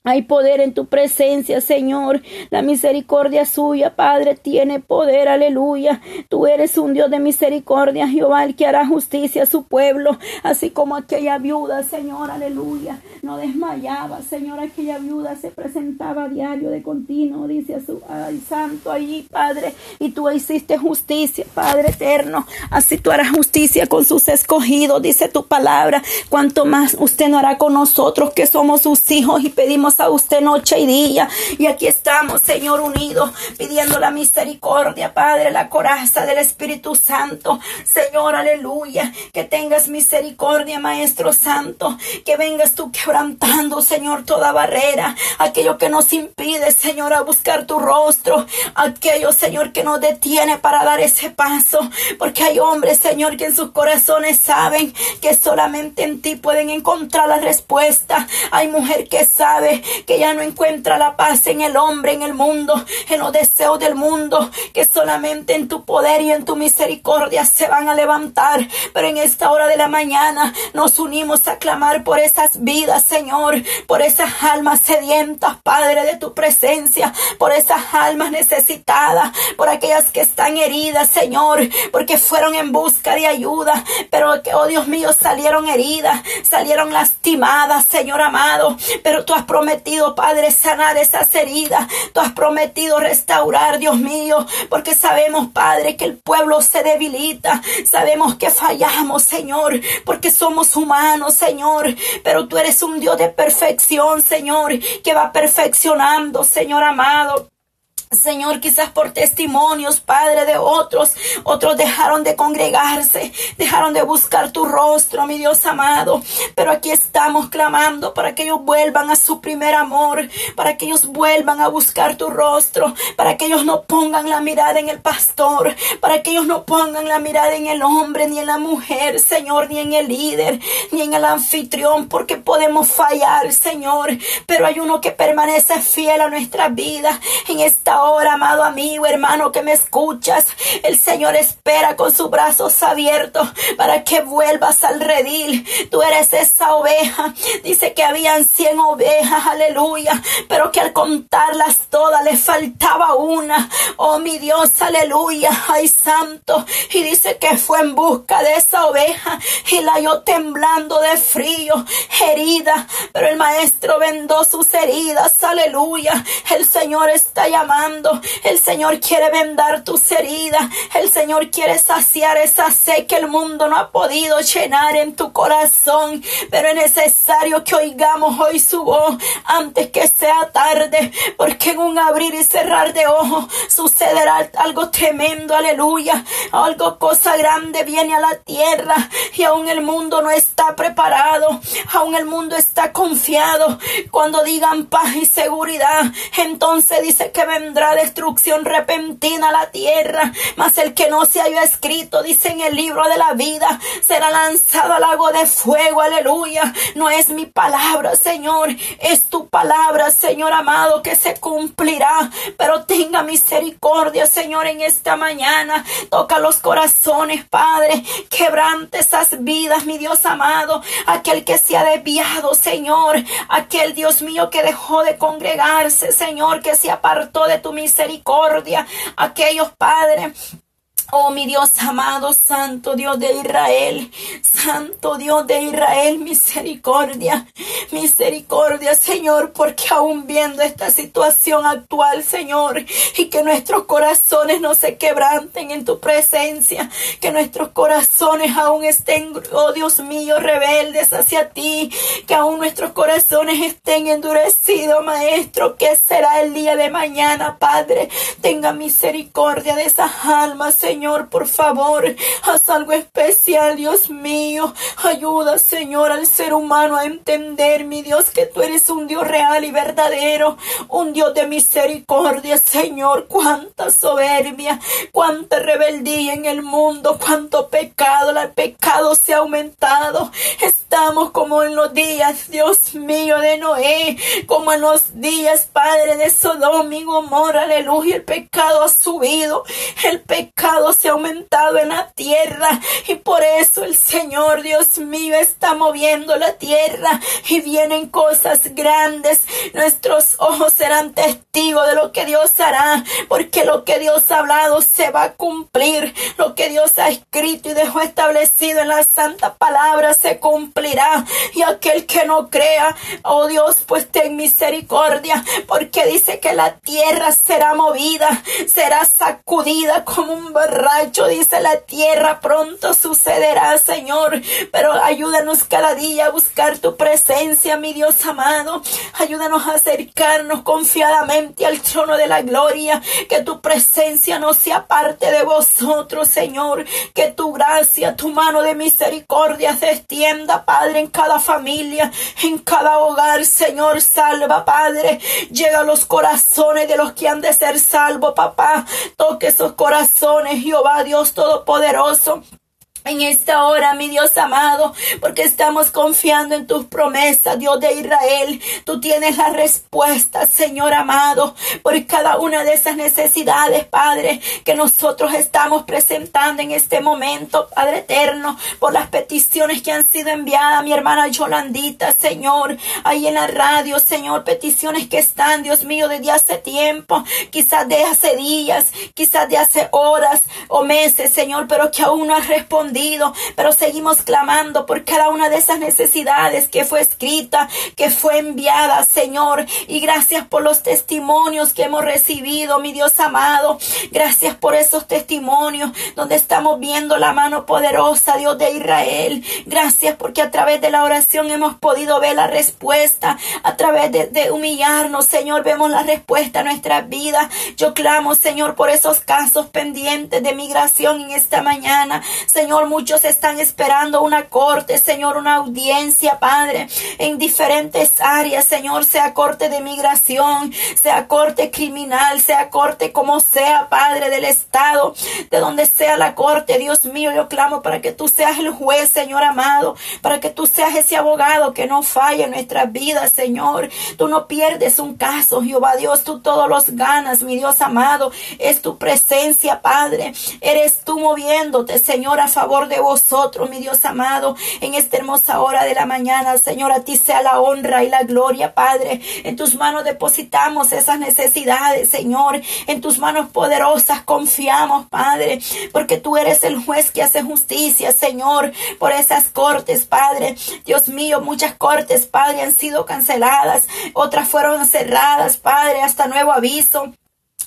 Speaker 1: Hay poder en tu presencia, Señor. La misericordia suya, Padre, tiene poder. Aleluya. Tú eres un Dios de misericordia, Jehová, el que hará justicia a su pueblo, así como aquella viuda, Señor. Aleluya. No desmayaba, Señor. Aquella viuda se presentaba a diario de continuo, dice a su ay, santo allí, Padre. Y tú hiciste justicia, Padre eterno. Así tú harás justicia con sus escogidos, dice tu palabra. Cuanto más usted no hará con nosotros que somos sus hijos y pedimos a usted noche y día. Y aquí estamos, Señor, unidos, pidiendo la misericordia, Padre, la coraza del Espíritu Santo. Señor, aleluya. Que tengas misericordia, Maestro Santo. Que vengas tú quebrantando, Señor, toda barrera. Aquello que nos impide, Señor, a buscar tu rostro. Aquello, Señor, que nos detiene para dar ese paso. Porque hay hombres, Señor, que en sus corazones saben que solamente en ti pueden encontrar la respuesta. Hay mujer que sabe que ya no encuentra la paz en el hombre, en el mundo, en los deseos del mundo, que solamente en tu poder y en tu misericordia se van a levantar. Pero en esta hora de la mañana nos unimos a clamar por esas vidas, Señor, por esas almas sedientas, Padre, de tu presencia, por esas almas necesitadas, por aquellas que están heridas, Señor, porque fueron en busca de ayuda, pero que, oh Dios mío, salieron heridas, salieron lastimadas, Señor amado, pero tú has prometido Padre, sanar esas heridas. Tú has prometido restaurar, Dios mío, porque sabemos, Padre, que el pueblo se debilita. Sabemos que fallamos, Señor, porque somos humanos, Señor. Pero tú eres un Dios de perfección, Señor, que va perfeccionando, Señor amado. Señor, quizás por testimonios, Padre, de otros, otros dejaron de congregarse, dejaron de buscar tu rostro, mi Dios amado. Pero aquí estamos clamando para que ellos vuelvan a su primer amor, para que ellos vuelvan a buscar tu rostro, para que ellos no pongan la mirada en el pastor, para que ellos no pongan la mirada en el hombre, ni en la mujer, Señor, ni en el líder, ni en el anfitrión, porque podemos fallar, Señor. Pero hay uno que permanece fiel a nuestra vida en esta amado amigo, hermano que me escuchas, el Señor espera con sus brazos abiertos para que vuelvas al redil. Tú eres esa oveja. Dice que habían cien ovejas, aleluya, pero que al contarlas todas le faltaba una. Oh mi Dios, aleluya, ay santo. Y dice que fue en busca de esa oveja y la halló temblando de frío, herida, pero el maestro vendó sus heridas, aleluya. El Señor está llamando, el Señor quiere vendar tus heridas, el Señor quiere saciar esa sed que el mundo no ha podido llenar en tu corazón, pero es necesario que oigamos hoy su voz antes que sea tarde, porque en un abrir y cerrar de ojos sucederá algo tremendo, aleluya, algo cosa grande viene a la tierra y aún el mundo no está preparado, aún el mundo está confiado. Cuando digan paz y seguridad, entonces dice que vendrá destrucción repentina a la tierra, mas el que no se haya escrito, dice en el libro de la vida, será lanzado al lago de fuego, aleluya. No es mi palabra, Señor, es tu palabra, Señor amado, que se cumplirá, pero tenga misericordia, Señor, en esta mañana. Toca los corazones, Padre, quebrante esas vidas, mi Dios amado, aquel que se ha desviado, Señor, aquel Dios mío que dejó de congregarse, Señor, que se apartó de tu misericordia, aquellos, Padre, Oh mi Dios amado, Santo Dios de Israel, Santo Dios de Israel, misericordia, misericordia, Señor, porque aún viendo esta situación actual, Señor, y que nuestros corazones no se quebranten en tu presencia, que nuestros corazones aún estén, oh Dios mío, rebeldes hacia ti, que aún nuestros corazones estén endurecidos, Maestro, que será el día de mañana, Padre, tenga misericordia de esas almas, Señor Señor, por favor, haz algo especial, Dios mío. Ayuda, Señor, al ser humano a entender, mi Dios, que tú eres un Dios real y verdadero, un Dios de misericordia, Señor. Cuánta soberbia, cuánta rebeldía en el mundo, cuánto pecado, el pecado se ha aumentado. Estamos como en los días, Dios mío, de Noé, como en los días, Padre, de Sodoma y Gomorra, aleluya. El pecado ha subido, el pecado se ha aumentado en la tierra y por eso el Señor Dios mío está moviendo la tierra y vienen cosas grandes. Nuestros ojos serán testigos de lo que Dios hará porque lo que Dios ha hablado se va a cumplir. Lo que Dios ha escrito y dejó establecido en la santa palabra se cumplirá y aquel que no crea, oh Dios, pues ten misericordia porque dice que la tierra será movida, será sacudida como un barro dice la tierra, pronto sucederá, Señor. Pero ayúdanos cada día a buscar tu presencia, mi Dios amado. Ayúdanos a acercarnos confiadamente al trono de la gloria. Que tu presencia no sea parte de vosotros, Señor. Que tu gracia, tu mano de misericordia se extienda, Padre, en cada familia, en cada hogar, Señor. Salva, Padre. Llega a los corazones de los que han de ser salvos, papá. Toque esos corazones Jehová Dios Todopoderoso en esta hora, mi Dios amado, porque estamos confiando en tus promesas, Dios de Israel. Tú tienes la respuesta, Señor amado, por cada una de esas necesidades, Padre, que nosotros estamos presentando en este momento, Padre eterno, por las peticiones que han sido enviadas mi hermana Yolandita, Señor, ahí en la radio, Señor, peticiones que están, Dios mío, desde hace tiempo, quizás de hace días, quizás de hace horas o meses, Señor, pero que aún no has respondido pero seguimos clamando por cada una de esas necesidades que fue escrita, que fue enviada, Señor. Y gracias por los testimonios que hemos recibido, mi Dios amado. Gracias por esos testimonios donde estamos viendo la mano poderosa, Dios de Israel. Gracias porque a través de la oración hemos podido ver la respuesta. A través de, de humillarnos, Señor, vemos la respuesta a nuestras vidas. Yo clamo, Señor, por esos casos pendientes de migración en esta mañana. Señor, Muchos están esperando una corte, Señor, una audiencia, Padre, en diferentes áreas, Señor, sea corte de migración, sea corte criminal, sea corte como sea, Padre del Estado, de donde sea la corte, Dios mío, yo clamo para que tú seas el juez, Señor amado, para que tú seas ese abogado que no falla en nuestras vidas, Señor. Tú no pierdes un caso, Jehová Dios, tú todos los ganas, mi Dios amado, es tu presencia, Padre. Eres tú moviéndote, Señor, a favor de vosotros, mi Dios amado, en esta hermosa hora de la mañana, Señor, a ti sea la honra y la gloria, Padre. En tus manos depositamos esas necesidades, Señor. En tus manos poderosas confiamos, Padre, porque tú eres el juez que hace justicia, Señor, por esas cortes, Padre. Dios mío, muchas cortes, Padre, han sido canceladas, otras fueron cerradas, Padre, hasta nuevo aviso.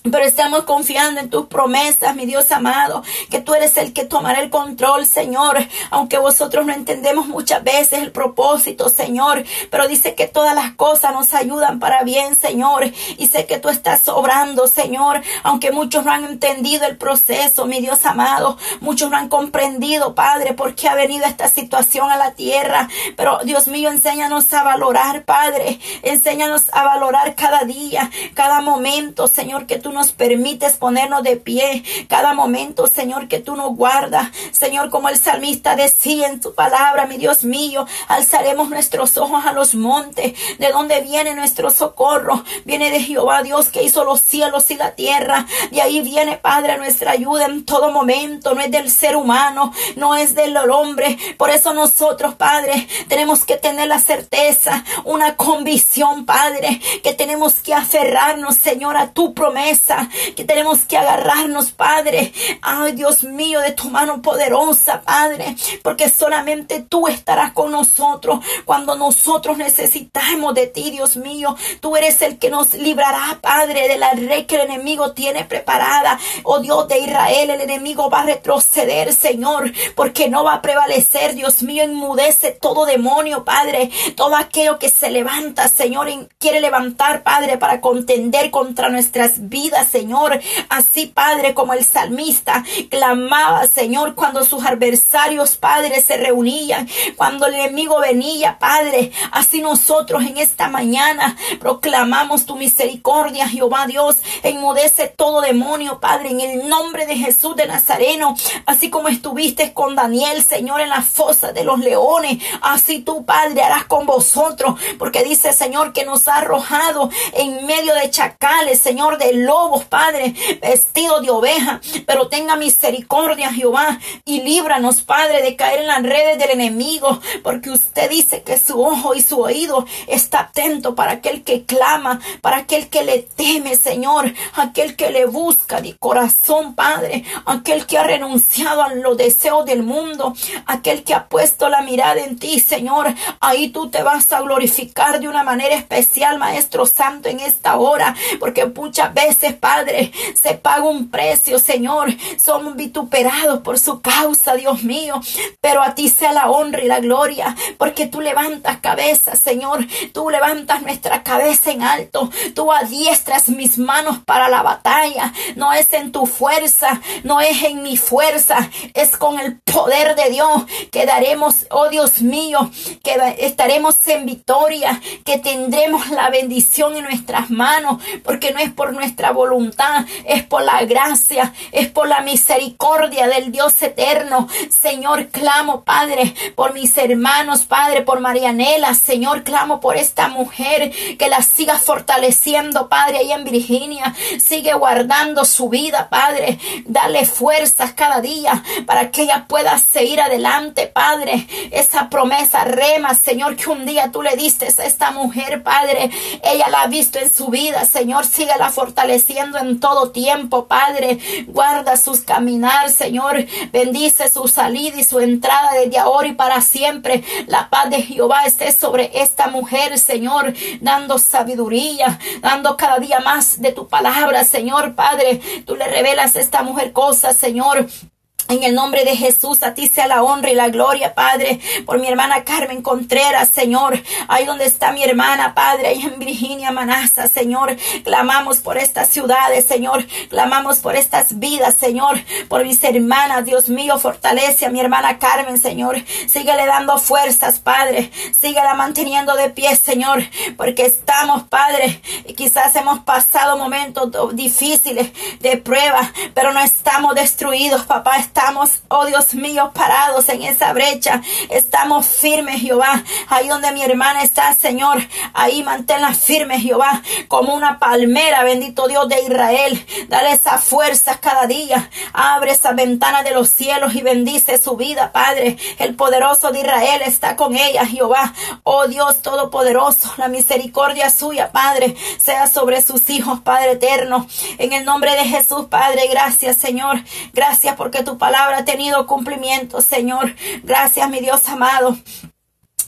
Speaker 1: Pero estamos confiando en tus promesas, mi Dios amado, que tú eres el que tomará el control, Señor, aunque vosotros no entendemos muchas veces el propósito, Señor, pero dice que todas las cosas nos ayudan para bien, Señor, y sé que tú estás obrando, Señor, aunque muchos no han entendido el proceso, mi Dios amado, muchos no han comprendido, Padre, por qué ha venido esta situación a la tierra, pero Dios mío, enséñanos a valorar, Padre, enséñanos a valorar cada día, cada momento, Señor, que tú nos permites ponernos de pie cada momento, Señor, que tú nos guardas. Señor, como el salmista decía en tu palabra, mi Dios mío, alzaremos nuestros ojos a los montes, de donde viene nuestro socorro. Viene de Jehová Dios que hizo los cielos y la tierra. De ahí viene, Padre, nuestra ayuda en todo momento. No es del ser humano, no es del hombre. Por eso nosotros, Padre, tenemos que tener la certeza, una convicción, Padre, que tenemos que aferrarnos, Señor, a tu promesa que tenemos que agarrarnos, Padre. Ay, Dios mío, de tu mano poderosa, Padre, porque solamente tú estarás con nosotros cuando nosotros necesitamos de ti, Dios mío. Tú eres el que nos librará, Padre, de la red que el enemigo tiene preparada. Oh Dios de Israel, el enemigo va a retroceder, Señor, porque no va a prevalecer, Dios mío, enmudece todo demonio, Padre, todo aquello que se levanta, Señor, quiere levantar, Padre, para contender contra nuestras vidas Señor. Así, Padre, como el salmista clamaba, Señor, cuando sus adversarios, Padre, se reunían, cuando el enemigo venía, Padre. Así nosotros en esta mañana proclamamos tu misericordia, Jehová Dios. Enmudece todo demonio, Padre, en el nombre de Jesús de Nazareno. Así como estuviste con Daniel, Señor, en la fosa de los leones. Así tú, Padre, harás con vosotros. Porque dice, Señor, que nos ha arrojado en medio de chacales, Señor, de lobos, Padre, vestidos de oveja. Pero tenga misericordia, Jehová, y líbranos, Padre, de caer en las redes del enemigo, porque usted dice que su ojo y su oído está atento para aquel que clama, para aquel que le teme, Señor, aquel que le busca de corazón, Padre, aquel que ha renunciado a los deseos del mundo, aquel que ha puesto la mirada en ti, Señor. Ahí tú te vas a glorificar de una manera especial, Maestro Santo, en esta hora, porque muchas veces Padre, se paga un precio, Señor. Somos vituperados por su causa, Dios mío. Pero a ti sea la honra y la gloria, porque tú levantas cabeza, Señor. Tú levantas nuestra cabeza en alto. Tú adiestras mis manos para la batalla. No es en tu fuerza, no es en mi fuerza, es con el poder de Dios que daremos, oh Dios mío, que estaremos en victoria, que tendremos la bendición en nuestras manos, porque no es por nuestra voluntad, es por la gracia, es por la misericordia del Dios eterno. Señor, clamo, Padre, por mis hermanos, Padre, por Marianela, Señor, clamo por esta mujer que la siga fortaleciendo, Padre, ahí en Virginia. Sigue guardando su vida, Padre. Dale fuerzas cada día para que ella pueda seguir adelante, Padre. Esa promesa rema, Señor, que un día tú le diste a esta mujer, Padre. Ella la ha visto en su vida, Señor. la fortaleciendo en todo tiempo, Padre. Guarda sus caminar, Señor. Bendice su salida y su entrada desde ahora y para siempre. La paz de Jehová esté sobre esta mujer, Señor, dando sabiduría, dando cada día más de tu palabra, Señor, Padre. Tú le revelas a esta mujer cosas, Señor En el nombre de Jesús, a ti sea la honra y la gloria, Padre, por mi hermana Carmen Contreras, Señor. Ahí donde está mi hermana, Padre, ahí en Virginia Manasa, Señor. Clamamos por estas ciudades, Señor. Clamamos por estas vidas, Señor. Por mis hermanas, Dios mío, fortalece a mi hermana Carmen, Señor. Síguele dando fuerzas, Padre. Síguela manteniendo de pie, Señor. Porque estamos, Padre, y quizás hemos pasado momentos difíciles de prueba, pero no estamos destruidos, papá. Estamos, oh Dios mío, parados en esa brecha. Estamos firmes, Jehová. Ahí donde mi hermana está, Señor. Ahí manténla firme, Jehová. Como una palmera, bendito Dios de Israel. Dale esa fuerza cada día. Abre esa ventana de los cielos y bendice su vida, Padre. El poderoso de Israel está con ella, Jehová. Oh Dios Todopoderoso, la misericordia suya, Padre, sea sobre sus hijos, Padre eterno. En el nombre de Jesús, Padre, gracias, Señor. Gracias porque tu palabra palabra ha tenido cumplimiento, Señor. Gracias, mi Dios amado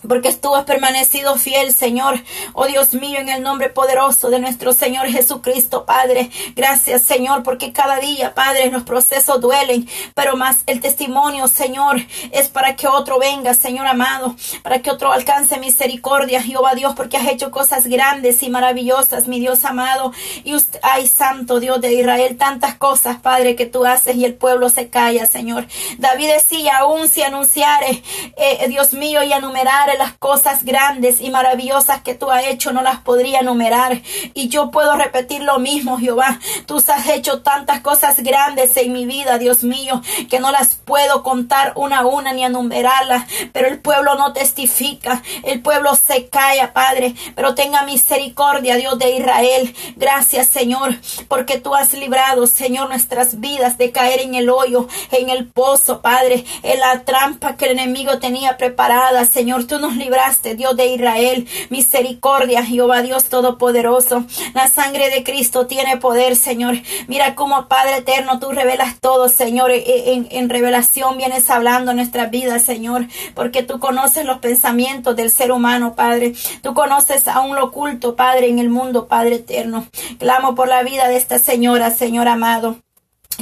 Speaker 1: porque tú has permanecido fiel, Señor. Oh Dios mío, en el nombre poderoso de nuestro Señor Jesucristo, Padre. Gracias, Señor, porque cada día, Padre, los procesos duelen, pero más el testimonio, Señor, es para que otro venga, Señor amado, para que otro alcance misericordia, Jehová Dios, porque has hecho cosas grandes y maravillosas, mi Dios amado. Y usted, ay, Santo Dios de Israel, tantas cosas, Padre, que tú haces y el pueblo se calla, Señor. David decía, aún si anunciare, eh, Dios mío, y enumerare las cosas grandes y maravillosas que tú has hecho, no las podría enumerar. Y yo puedo repetir lo mismo, Jehová. Tú has hecho tantas cosas grandes en mi vida, Dios mío, que no las puedo contar una a una ni enumerarlas. Pero el pueblo no testifica, el pueblo se calla, Padre. Pero tenga misericordia, Dios de Israel. Gracias, Señor, porque tú has librado, Señor, nuestras vidas de caer en el hoyo, en el pozo, Padre, en la trampa que el enemigo tenía preparada, Señor. Tú nos libraste, Dios de Israel. Misericordia, Jehová Dios Todopoderoso. La sangre de Cristo tiene poder, Señor. Mira cómo, Padre eterno, tú revelas todo, Señor. E, e, en, en revelación vienes hablando nuestra vida, Señor. Porque tú conoces los pensamientos del ser humano, Padre. Tú conoces aún lo oculto, Padre, en el mundo, Padre eterno. Clamo por la vida de esta señora, Señor amado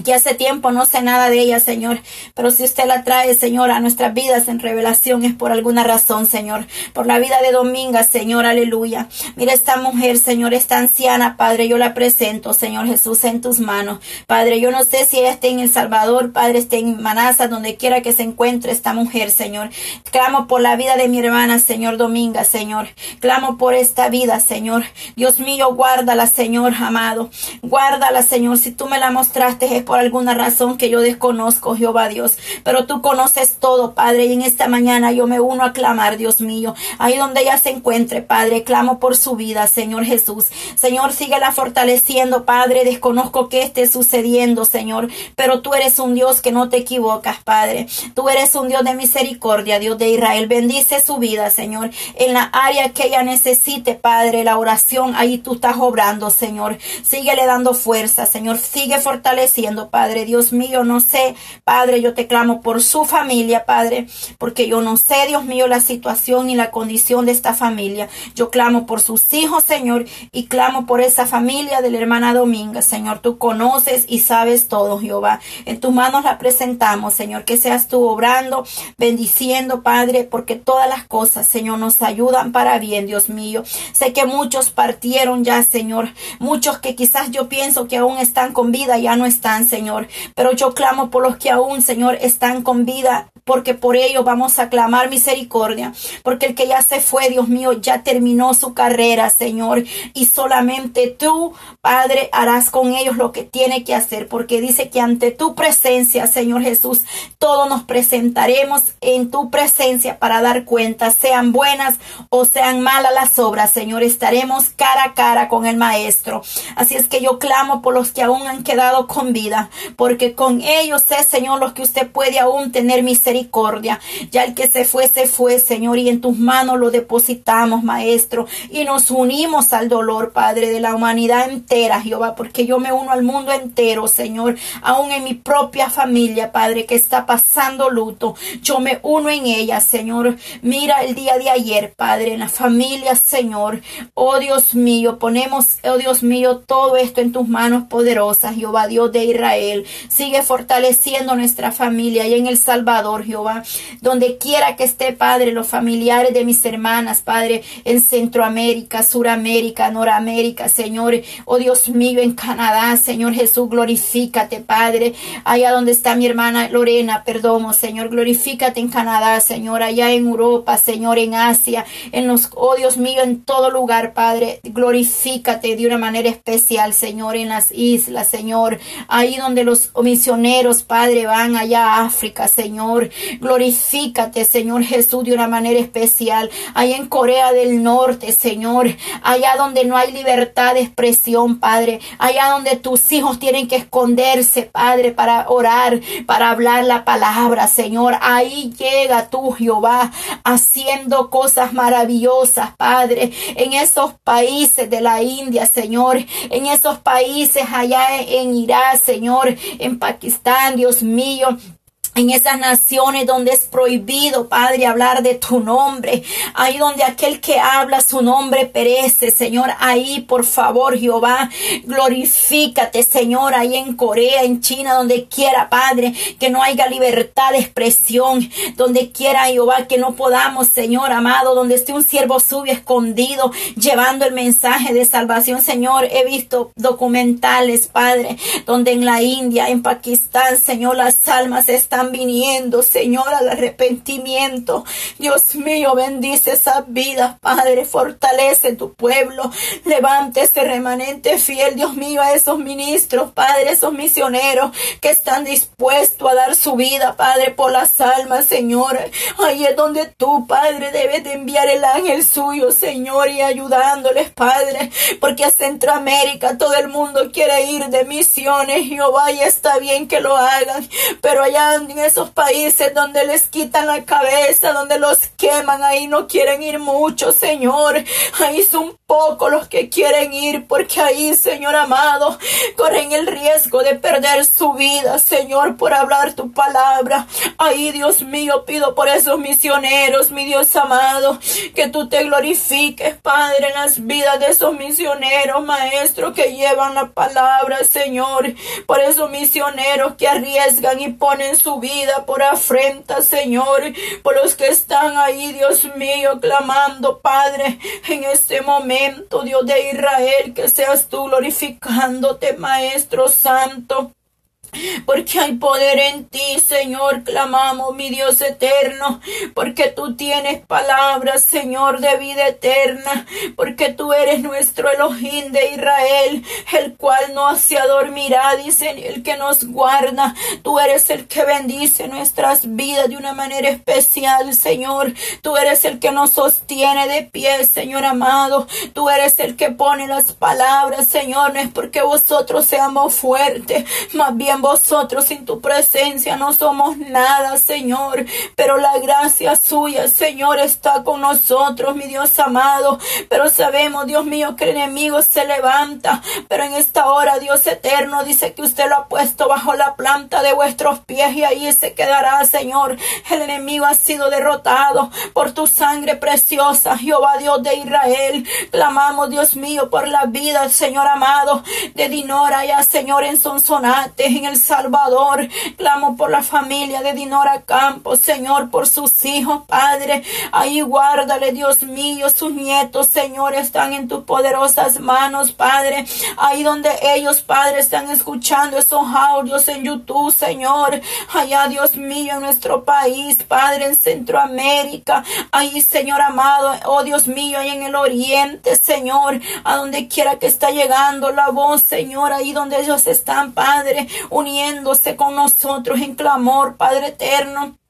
Speaker 1: que hace tiempo no sé nada de ella, Señor, pero si usted la trae, Señor, a nuestras vidas en revelación es por alguna razón, Señor, por la vida de Dominga, Señor, aleluya. Mira esta mujer, Señor, esta anciana, Padre, yo la presento, Señor Jesús, en tus manos. Padre, yo no sé si ella está en El Salvador, Padre, está en Manasa, donde quiera que se encuentre esta mujer, Señor. Clamo por la vida de mi hermana, Señor Dominga, Señor. Clamo por esta vida, Señor. Dios mío, guárdala, Señor amado. Guárdala, Señor, si tú me la mostraste, por alguna razón que yo desconozco, Jehová Dios. Pero tú conoces todo, Padre, y en esta mañana yo me uno a clamar, Dios mío. Ahí donde ella se encuentre, Padre, clamo por su vida, Señor Jesús. Señor, síguela fortaleciendo, Padre. Desconozco qué esté sucediendo, Señor. Pero tú eres un Dios que no te equivocas, Padre. Tú eres un Dios de misericordia, Dios de Israel. Bendice su vida, Señor. En la área que ella necesite, Padre, la oración, ahí tú estás obrando, Señor. Síguele dando fuerza, Señor. Sigue fortaleciendo Padre. Dios mío, no sé, Padre, yo te clamo por su familia, Padre, porque yo no sé, Dios mío, la situación y la condición de esta familia. Yo clamo por sus hijos, Señor, y clamo por esa familia de la hermana Dominga, Señor. Tú conoces y sabes todo, Jehová. En tus manos la presentamos, Señor, que seas tú obrando, bendiciendo, Padre, porque todas las cosas, Señor, nos ayudan para bien, Dios mío. Sé que muchos partieron ya, Señor. Muchos que quizás yo pienso que aún están con vida, ya no están Señor. Pero yo clamo por los que aún, Señor, están con vida, porque por ello vamos a clamar misericordia. Porque el que ya se fue, Dios mío, ya terminó su carrera, Señor. Y solamente tú, Padre, harás con ellos lo que tiene que hacer. Porque dice que ante tu presencia, Señor Jesús, todos nos presentaremos en tu presencia para dar cuenta, sean buenas o sean malas las obras, Señor. Estaremos cara a cara con el Maestro. Así es que yo clamo por los que aún han quedado con vida porque con ellos es, Señor, los que usted puede aún tener misericordia. Ya el que se fue, se fue, Señor, y en tus manos lo depositamos, Maestro, y nos unimos al dolor, Padre, de la humanidad entera, Jehová, porque yo me uno al mundo entero, Señor, aún en mi propia familia, Padre, que está pasando luto. Yo me uno en ella, Señor. Mira el día de ayer, Padre, en la familia, Señor. Oh Dios mío, ponemos, oh Dios mío, todo esto en tus manos poderosas, Jehová, Dios de Israel. Sigue fortaleciendo nuestra familia y en El Salvador, Jehová. Donde quiera que esté, Padre, los familiares de mis hermanas, Padre, en Centroamérica, Suramérica, Noramérica, Señor. Oh Dios mío, en Canadá, Señor Jesús, glorifícate, Padre. Allá donde está mi hermana Lorena, perdón, oh Señor, glorifícate en Canadá, Señor, allá en Europa, Señor, en Asia, en los, oh Dios mío, en todo lugar, Padre. Glorifícate de una manera especial, Señor, en las islas, Señor, ahí donde los misioneros, Padre, van allá a África, Señor. Glorifícate, Señor Jesús, de una manera especial. Allá en Corea del Norte, Señor. Allá donde no hay libertad de expresión, Padre. Allá donde tus hijos tienen que esconderse, Padre, para orar, para hablar la palabra, Señor. Ahí llega tú, Jehová, haciendo cosas maravillosas, Padre. En esos países de la India, Señor. En esos países allá en Irak, Señor. En Pakistán, Dios mío en esas naciones donde es prohibido, Padre, hablar de tu nombre. Ahí donde aquel que habla su nombre perece, Señor. Ahí, por favor, Jehová, glorifícate, Señor, ahí en Corea, en China, donde quiera, Padre, que no haya libertad de expresión. Donde quiera, Jehová, que no podamos, Señor amado, donde esté un siervo suyo escondido, llevando el mensaje de salvación, Señor. He visto documentales, Padre, donde en la India, en Pakistán, Señor, las almas están viniendo, Señor, al arrepentimiento. Dios mío, bendice esas vidas, Padre, fortalece tu pueblo, levante ese remanente fiel, Dios mío, a esos ministros, Padre, esos misioneros que están dispuestos a dar su vida, Padre, por las almas, Señor. Ahí es donde tú, Padre, debes de enviar el ángel suyo, Señor, y ayudándoles, Padre, porque a Centroamérica todo el mundo quiere ir de misiones, Jehová, y está bien que lo hagan, pero allá en esos países donde les quitan la cabeza, donde los queman, ahí no quieren ir mucho, Señor. Ahí son pocos los que quieren ir, porque ahí, Señor amado, corren el riesgo de perder su vida, Señor, por hablar tu palabra. Ahí, Dios mío, pido por esos misioneros, mi Dios amado, que tú te glorifiques, Padre, en las vidas de esos misioneros, maestros, que llevan la palabra, Señor, por esos misioneros que arriesgan y ponen su vida por afrenta, Señor, por los que están ahí, Dios mío, clamando, Padre, en este momento, Dios de Israel, que seas tú glorificándote, Maestro Santo porque hay poder en ti, Señor, clamamos, mi Dios eterno, porque tú tienes palabras, Señor, de vida eterna, porque tú eres nuestro Elohim de Israel, el cual no se dormirá, dice el que nos guarda, tú eres el que bendice nuestras vidas de una manera especial, Señor, tú eres el que nos sostiene de pie, Señor amado, tú eres el que pone las palabras, Señor, no es porque vosotros seamos fuertes, más bien vosotros sin tu presencia no somos nada, Señor. Pero la gracia suya, Señor, está con nosotros, mi Dios amado. Pero sabemos, Dios mío, que el enemigo se levanta. Pero en esta hora, Dios eterno, dice que usted lo ha puesto bajo la planta de vuestros pies y ahí se quedará, Señor. El enemigo ha sido derrotado por tu sangre preciosa, Jehová Dios de Israel. Clamamos, Dios mío, por la vida, Señor amado, de Dinora ya, Señor, en Sonsonate, en el Salvador. Clamo por la familia de Dinora Campos, Señor, por sus hijos, Padre. Ahí guárdale, Dios mío, sus nietos, Señor, están en tus poderosas manos, Padre. Ahí donde ellos, Padre, están escuchando esos audios en YouTube, Señor. Allá, Dios mío, en nuestro país, Padre, en Centroamérica. Ahí, Señor amado, oh Dios mío, ahí en el oriente, Señor, a donde quiera que está llegando la voz, Señor, ahí donde ellos están, Padre, uniéndose con nosotros en clamor, Padre eterno.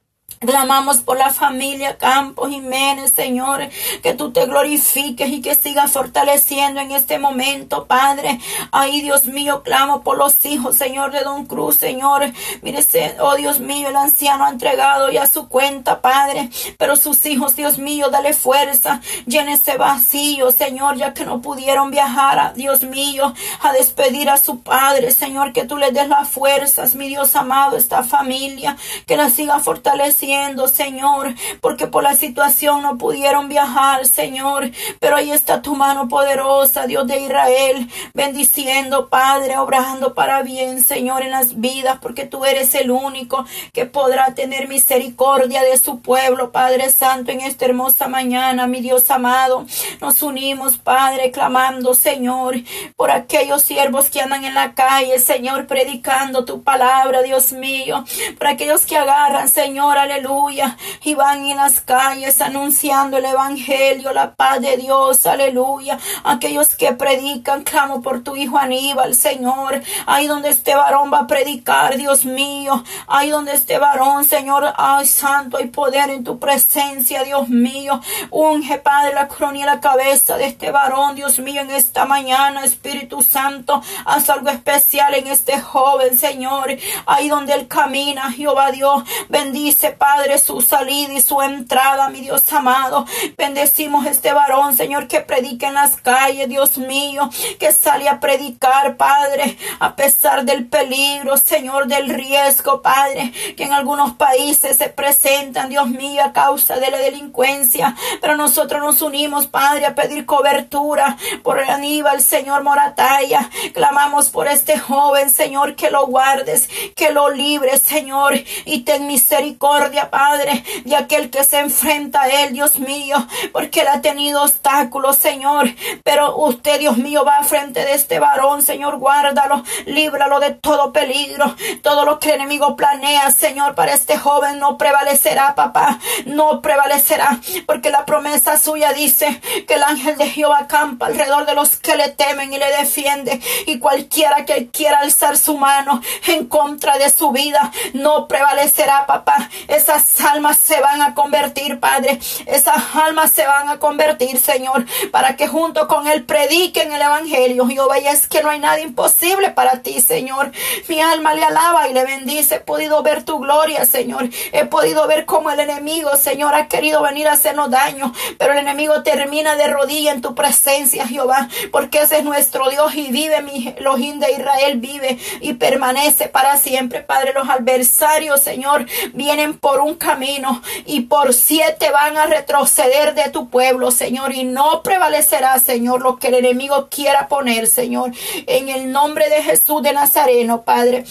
Speaker 1: Clamamos por la familia Campos Jiménez, Señor, que tú te glorifiques y que sigas fortaleciendo en este momento, Padre. Ay, Dios mío, clamo por los hijos, Señor, de Don Cruz, Señor. Mire, oh Dios mío, el anciano ha entregado ya su cuenta, Padre. Pero sus hijos, Dios mío, dale fuerza, llene ese vacío, Señor, ya que no pudieron viajar, Dios mío, a despedir a su Padre, Señor, que tú le des las fuerzas, mi Dios amado, esta familia, que la siga fortaleciendo Señor, porque por la situación no pudieron viajar, Señor. Pero ahí está tu mano poderosa, Dios de Israel, bendiciendo, Padre, obrando para bien, Señor, en las vidas, porque tú eres el único que podrá tener misericordia de su pueblo, Padre Santo, en esta hermosa mañana, mi Dios amado. Nos unimos, Padre, clamando, Señor, por aquellos siervos que andan en la calle, Señor, predicando tu palabra, Dios mío, por aquellos que agarran, Señor, aleluya aleluya, y van en las calles anunciando el evangelio, la paz de Dios, aleluya. Aquellos que predican, clamo por tu hijo Aníbal, Señor, ahí donde este varón va a predicar, Dios mío, ahí donde este varón, Señor, ay santo, hay poder en tu presencia, Dios mío. Unge, Padre, la cronía la cabeza de este varón, Dios mío, en esta mañana, Espíritu Santo, haz algo especial en este joven, Señor, ahí donde él camina, Jehová Dios, bendice, Padre Padre, su salida y su entrada, mi Dios amado. Bendecimos este varón, Señor, que predica en las calles, Dios mío, que sale a predicar, Padre, a pesar del peligro, Señor, del riesgo, Padre, que en algunos países se presentan, Dios mío, a causa de la delincuencia. Pero nosotros nos unimos, Padre, a pedir cobertura por Aníbal, Señor Morataya. Clamamos por este joven, Señor, que lo guardes, que lo libres, Señor, y ten misericordia Padre, de aquel que se enfrenta a Él, Dios mío, porque Él ha tenido obstáculos, Señor. Pero usted, Dios mío, va frente de este varón, Señor, guárdalo, líbralo de todo peligro. Todo lo que el enemigo planea, Señor, para este joven no prevalecerá, papá, no prevalecerá, porque la promesa suya dice que el ángel de Jehová acampa alrededor de los que le temen y le defiende. Y cualquiera que quiera alzar su mano en contra de su vida, no prevalecerá, papá. Esas almas se van a convertir, Padre. Esas almas se van a convertir, Señor, para que junto con Él prediquen el Evangelio. Jehová, y es que no hay nada imposible para ti, Señor. Mi alma le alaba y le bendice. He podido ver tu gloria, Señor. He podido ver cómo el enemigo, Señor, ha querido venir a hacernos daño. Pero el enemigo termina de rodilla en tu presencia, Jehová. Porque ese es nuestro Dios y vive, mi Elohim de Israel vive y permanece para siempre, Padre. Los adversarios, Señor, vienen por un camino y por siete van a retroceder de tu pueblo, Señor, y no prevalecerá, Señor, lo que el enemigo quiera poner, Señor, en el nombre de Jesús de Nazareno, Padre.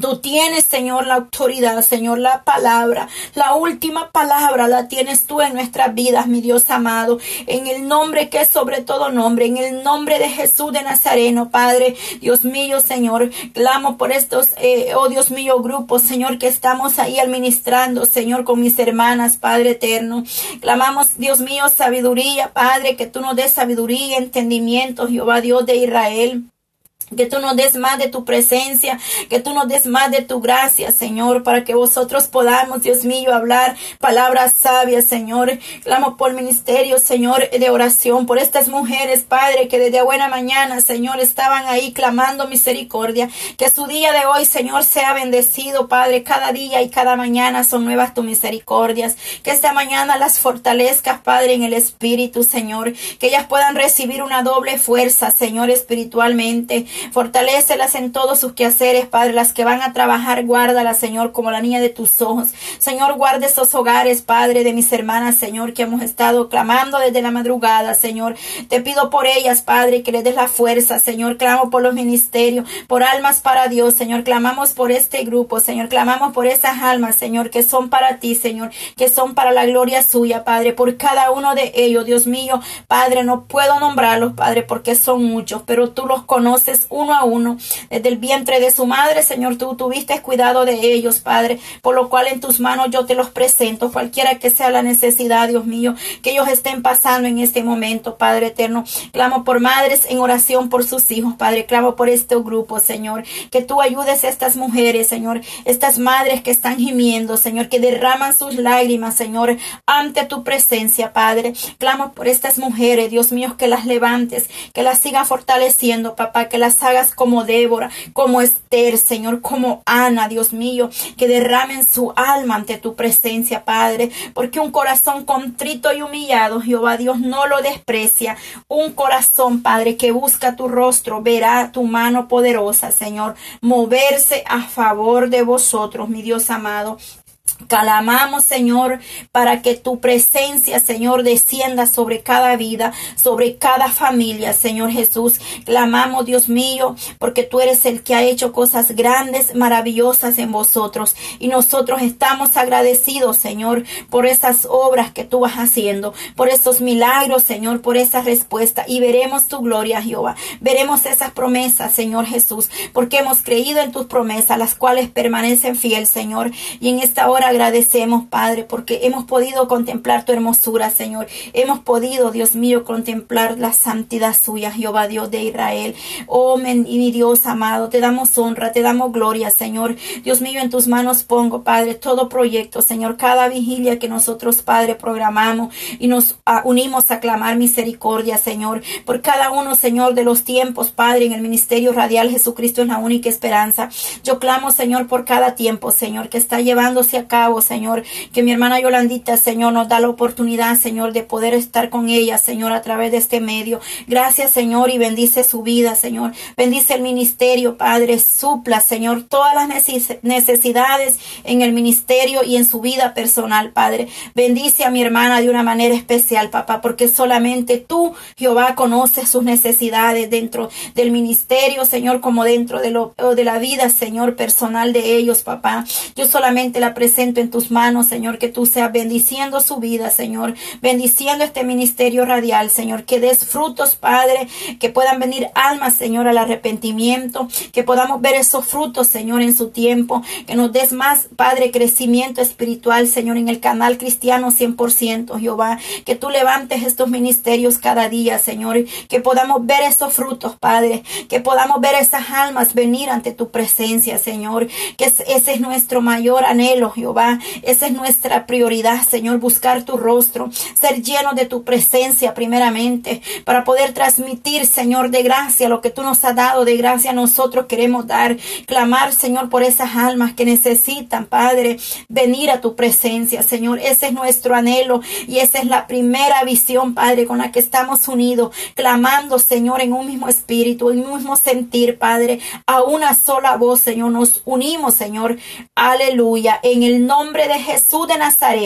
Speaker 1: Tú tienes, Señor, la autoridad, Señor, la palabra. La última palabra la tienes tú en nuestras vidas, mi Dios amado. En el nombre que es sobre todo nombre, en el nombre de Jesús de Nazareno, Padre. Dios mío, Señor, clamo por estos, eh, oh Dios mío, grupos, Señor, que estamos ahí administrando, Señor, con mis hermanas, Padre eterno. Clamamos, Dios mío, sabiduría, Padre, que tú nos des sabiduría, entendimiento, Jehová Dios de Israel. Que tú nos des más de tu presencia, que tú nos des más de tu gracia, Señor, para que vosotros podamos, Dios mío, hablar palabras sabias, Señor. Clamo por ministerio, Señor, de oración, por estas mujeres, Padre, que desde buena mañana, Señor, estaban ahí clamando misericordia. Que su día de hoy, Señor, sea bendecido, Padre. Cada día y cada mañana son nuevas tus misericordias. Que esta mañana las fortalezcas, Padre, en el Espíritu, Señor. Que ellas puedan recibir una doble fuerza, Señor, espiritualmente. Fortalécelas en todos sus quehaceres, Padre. Las que van a trabajar, guárdalas, Señor, como la niña de tus ojos. Señor, guarde esos hogares, Padre, de mis hermanas, Señor, que hemos estado clamando desde la madrugada, Señor. Te pido por ellas, Padre, que les des la fuerza, Señor. Clamo por los ministerios, por almas para Dios, Señor. Clamamos por este grupo, Señor. Clamamos por esas almas, Señor, que son para ti, Señor, que son para la gloria suya, Padre. Por cada uno de ellos, Dios mío, Padre, no puedo nombrarlos, Padre, porque son muchos, pero tú los conoces uno a uno. Desde el vientre de su madre, Señor, tú tuviste cuidado de ellos, Padre, por lo cual en tus manos yo te los presento, cualquiera que sea la necesidad, Dios mío, que ellos estén pasando en este momento, Padre eterno. Clamo por madres en oración por sus hijos, Padre. Clamo por este grupo, Señor. Que tú ayudes a estas mujeres, Señor. Estas madres que están gimiendo, Señor, que derraman sus lágrimas, Señor, ante tu presencia, Padre. Clamo por estas mujeres, Dios mío, que las levantes, que las sigas fortaleciendo, papá, que hagas como Débora, como Esther, Señor, como Ana, Dios mío, que derramen su alma ante tu presencia, Padre, porque un corazón contrito y humillado, Jehová Dios, no lo desprecia. Un corazón, Padre, que busca tu rostro, verá tu mano poderosa, Señor, moverse a favor de vosotros, mi Dios amado. Calamamos, Señor, para que tu presencia, Señor, descienda sobre cada vida, sobre cada familia, Señor Jesús. Clamamos, Dios mío, porque tú eres el que ha hecho cosas grandes, maravillosas en vosotros. Y nosotros estamos agradecidos, Señor, por esas obras que tú vas haciendo, por esos milagros, Señor, por esa respuesta. Y veremos tu gloria, Jehová. Veremos esas promesas, Señor Jesús, porque hemos creído en tus promesas, las cuales permanecen fiel, Señor. Y en esta agradecemos, Padre, porque hemos podido contemplar tu hermosura, Señor. Hemos podido, Dios mío, contemplar la santidad suya, Jehová Dios de Israel. Oh, mi Dios amado, te damos honra, te damos gloria, Señor. Dios mío, en tus manos pongo, Padre, todo proyecto, Señor, cada vigilia que nosotros, Padre, programamos y nos ah, unimos a clamar misericordia, Señor, por cada uno, Señor, de los tiempos, Padre, en el ministerio radial Jesucristo es la única esperanza. Yo clamo, Señor, por cada tiempo, Señor, que está llevándose a cabo, Señor, que mi hermana Yolandita, Señor, nos da la oportunidad, Señor, de poder estar con ella, Señor, a través de este medio. Gracias, Señor, y bendice su vida, Señor. Bendice el ministerio, Padre, supla, Señor, todas las necesidades en el ministerio y en su vida personal, Padre. Bendice a mi hermana de una manera especial, papá, porque solamente tú, Jehová, conoces sus necesidades dentro del ministerio, Señor, como dentro de, lo, de la vida, Señor, personal de ellos, papá. Yo solamente la presento en tus manos, Señor, que tú seas bendiciendo su vida, Señor, bendiciendo este ministerio radial, Señor, que des frutos, Padre, que puedan venir almas, Señor, al arrepentimiento, que podamos ver esos frutos, Señor, en su tiempo, que nos des más, Padre, crecimiento espiritual, Señor, en el canal cristiano 100%, Jehová, que tú levantes estos ministerios cada día, Señor, que podamos ver esos frutos, Padre, que podamos ver esas almas venir ante tu presencia, Señor, que ese es nuestro mayor anhelo, Jehová esa es nuestra prioridad, Señor, buscar tu rostro, ser lleno de tu presencia primeramente, para poder transmitir, Señor, de gracia lo que tú nos has dado, de gracia nosotros queremos dar, clamar, Señor, por esas almas que necesitan, Padre, venir a tu presencia, Señor. Ese es nuestro anhelo y esa es la primera visión, Padre, con la que estamos unidos, clamando, Señor, en un mismo espíritu, en un mismo sentir, Padre, a una sola voz, Señor. Nos unimos, Señor. Aleluya. En nombre de Jesús de Nazaret.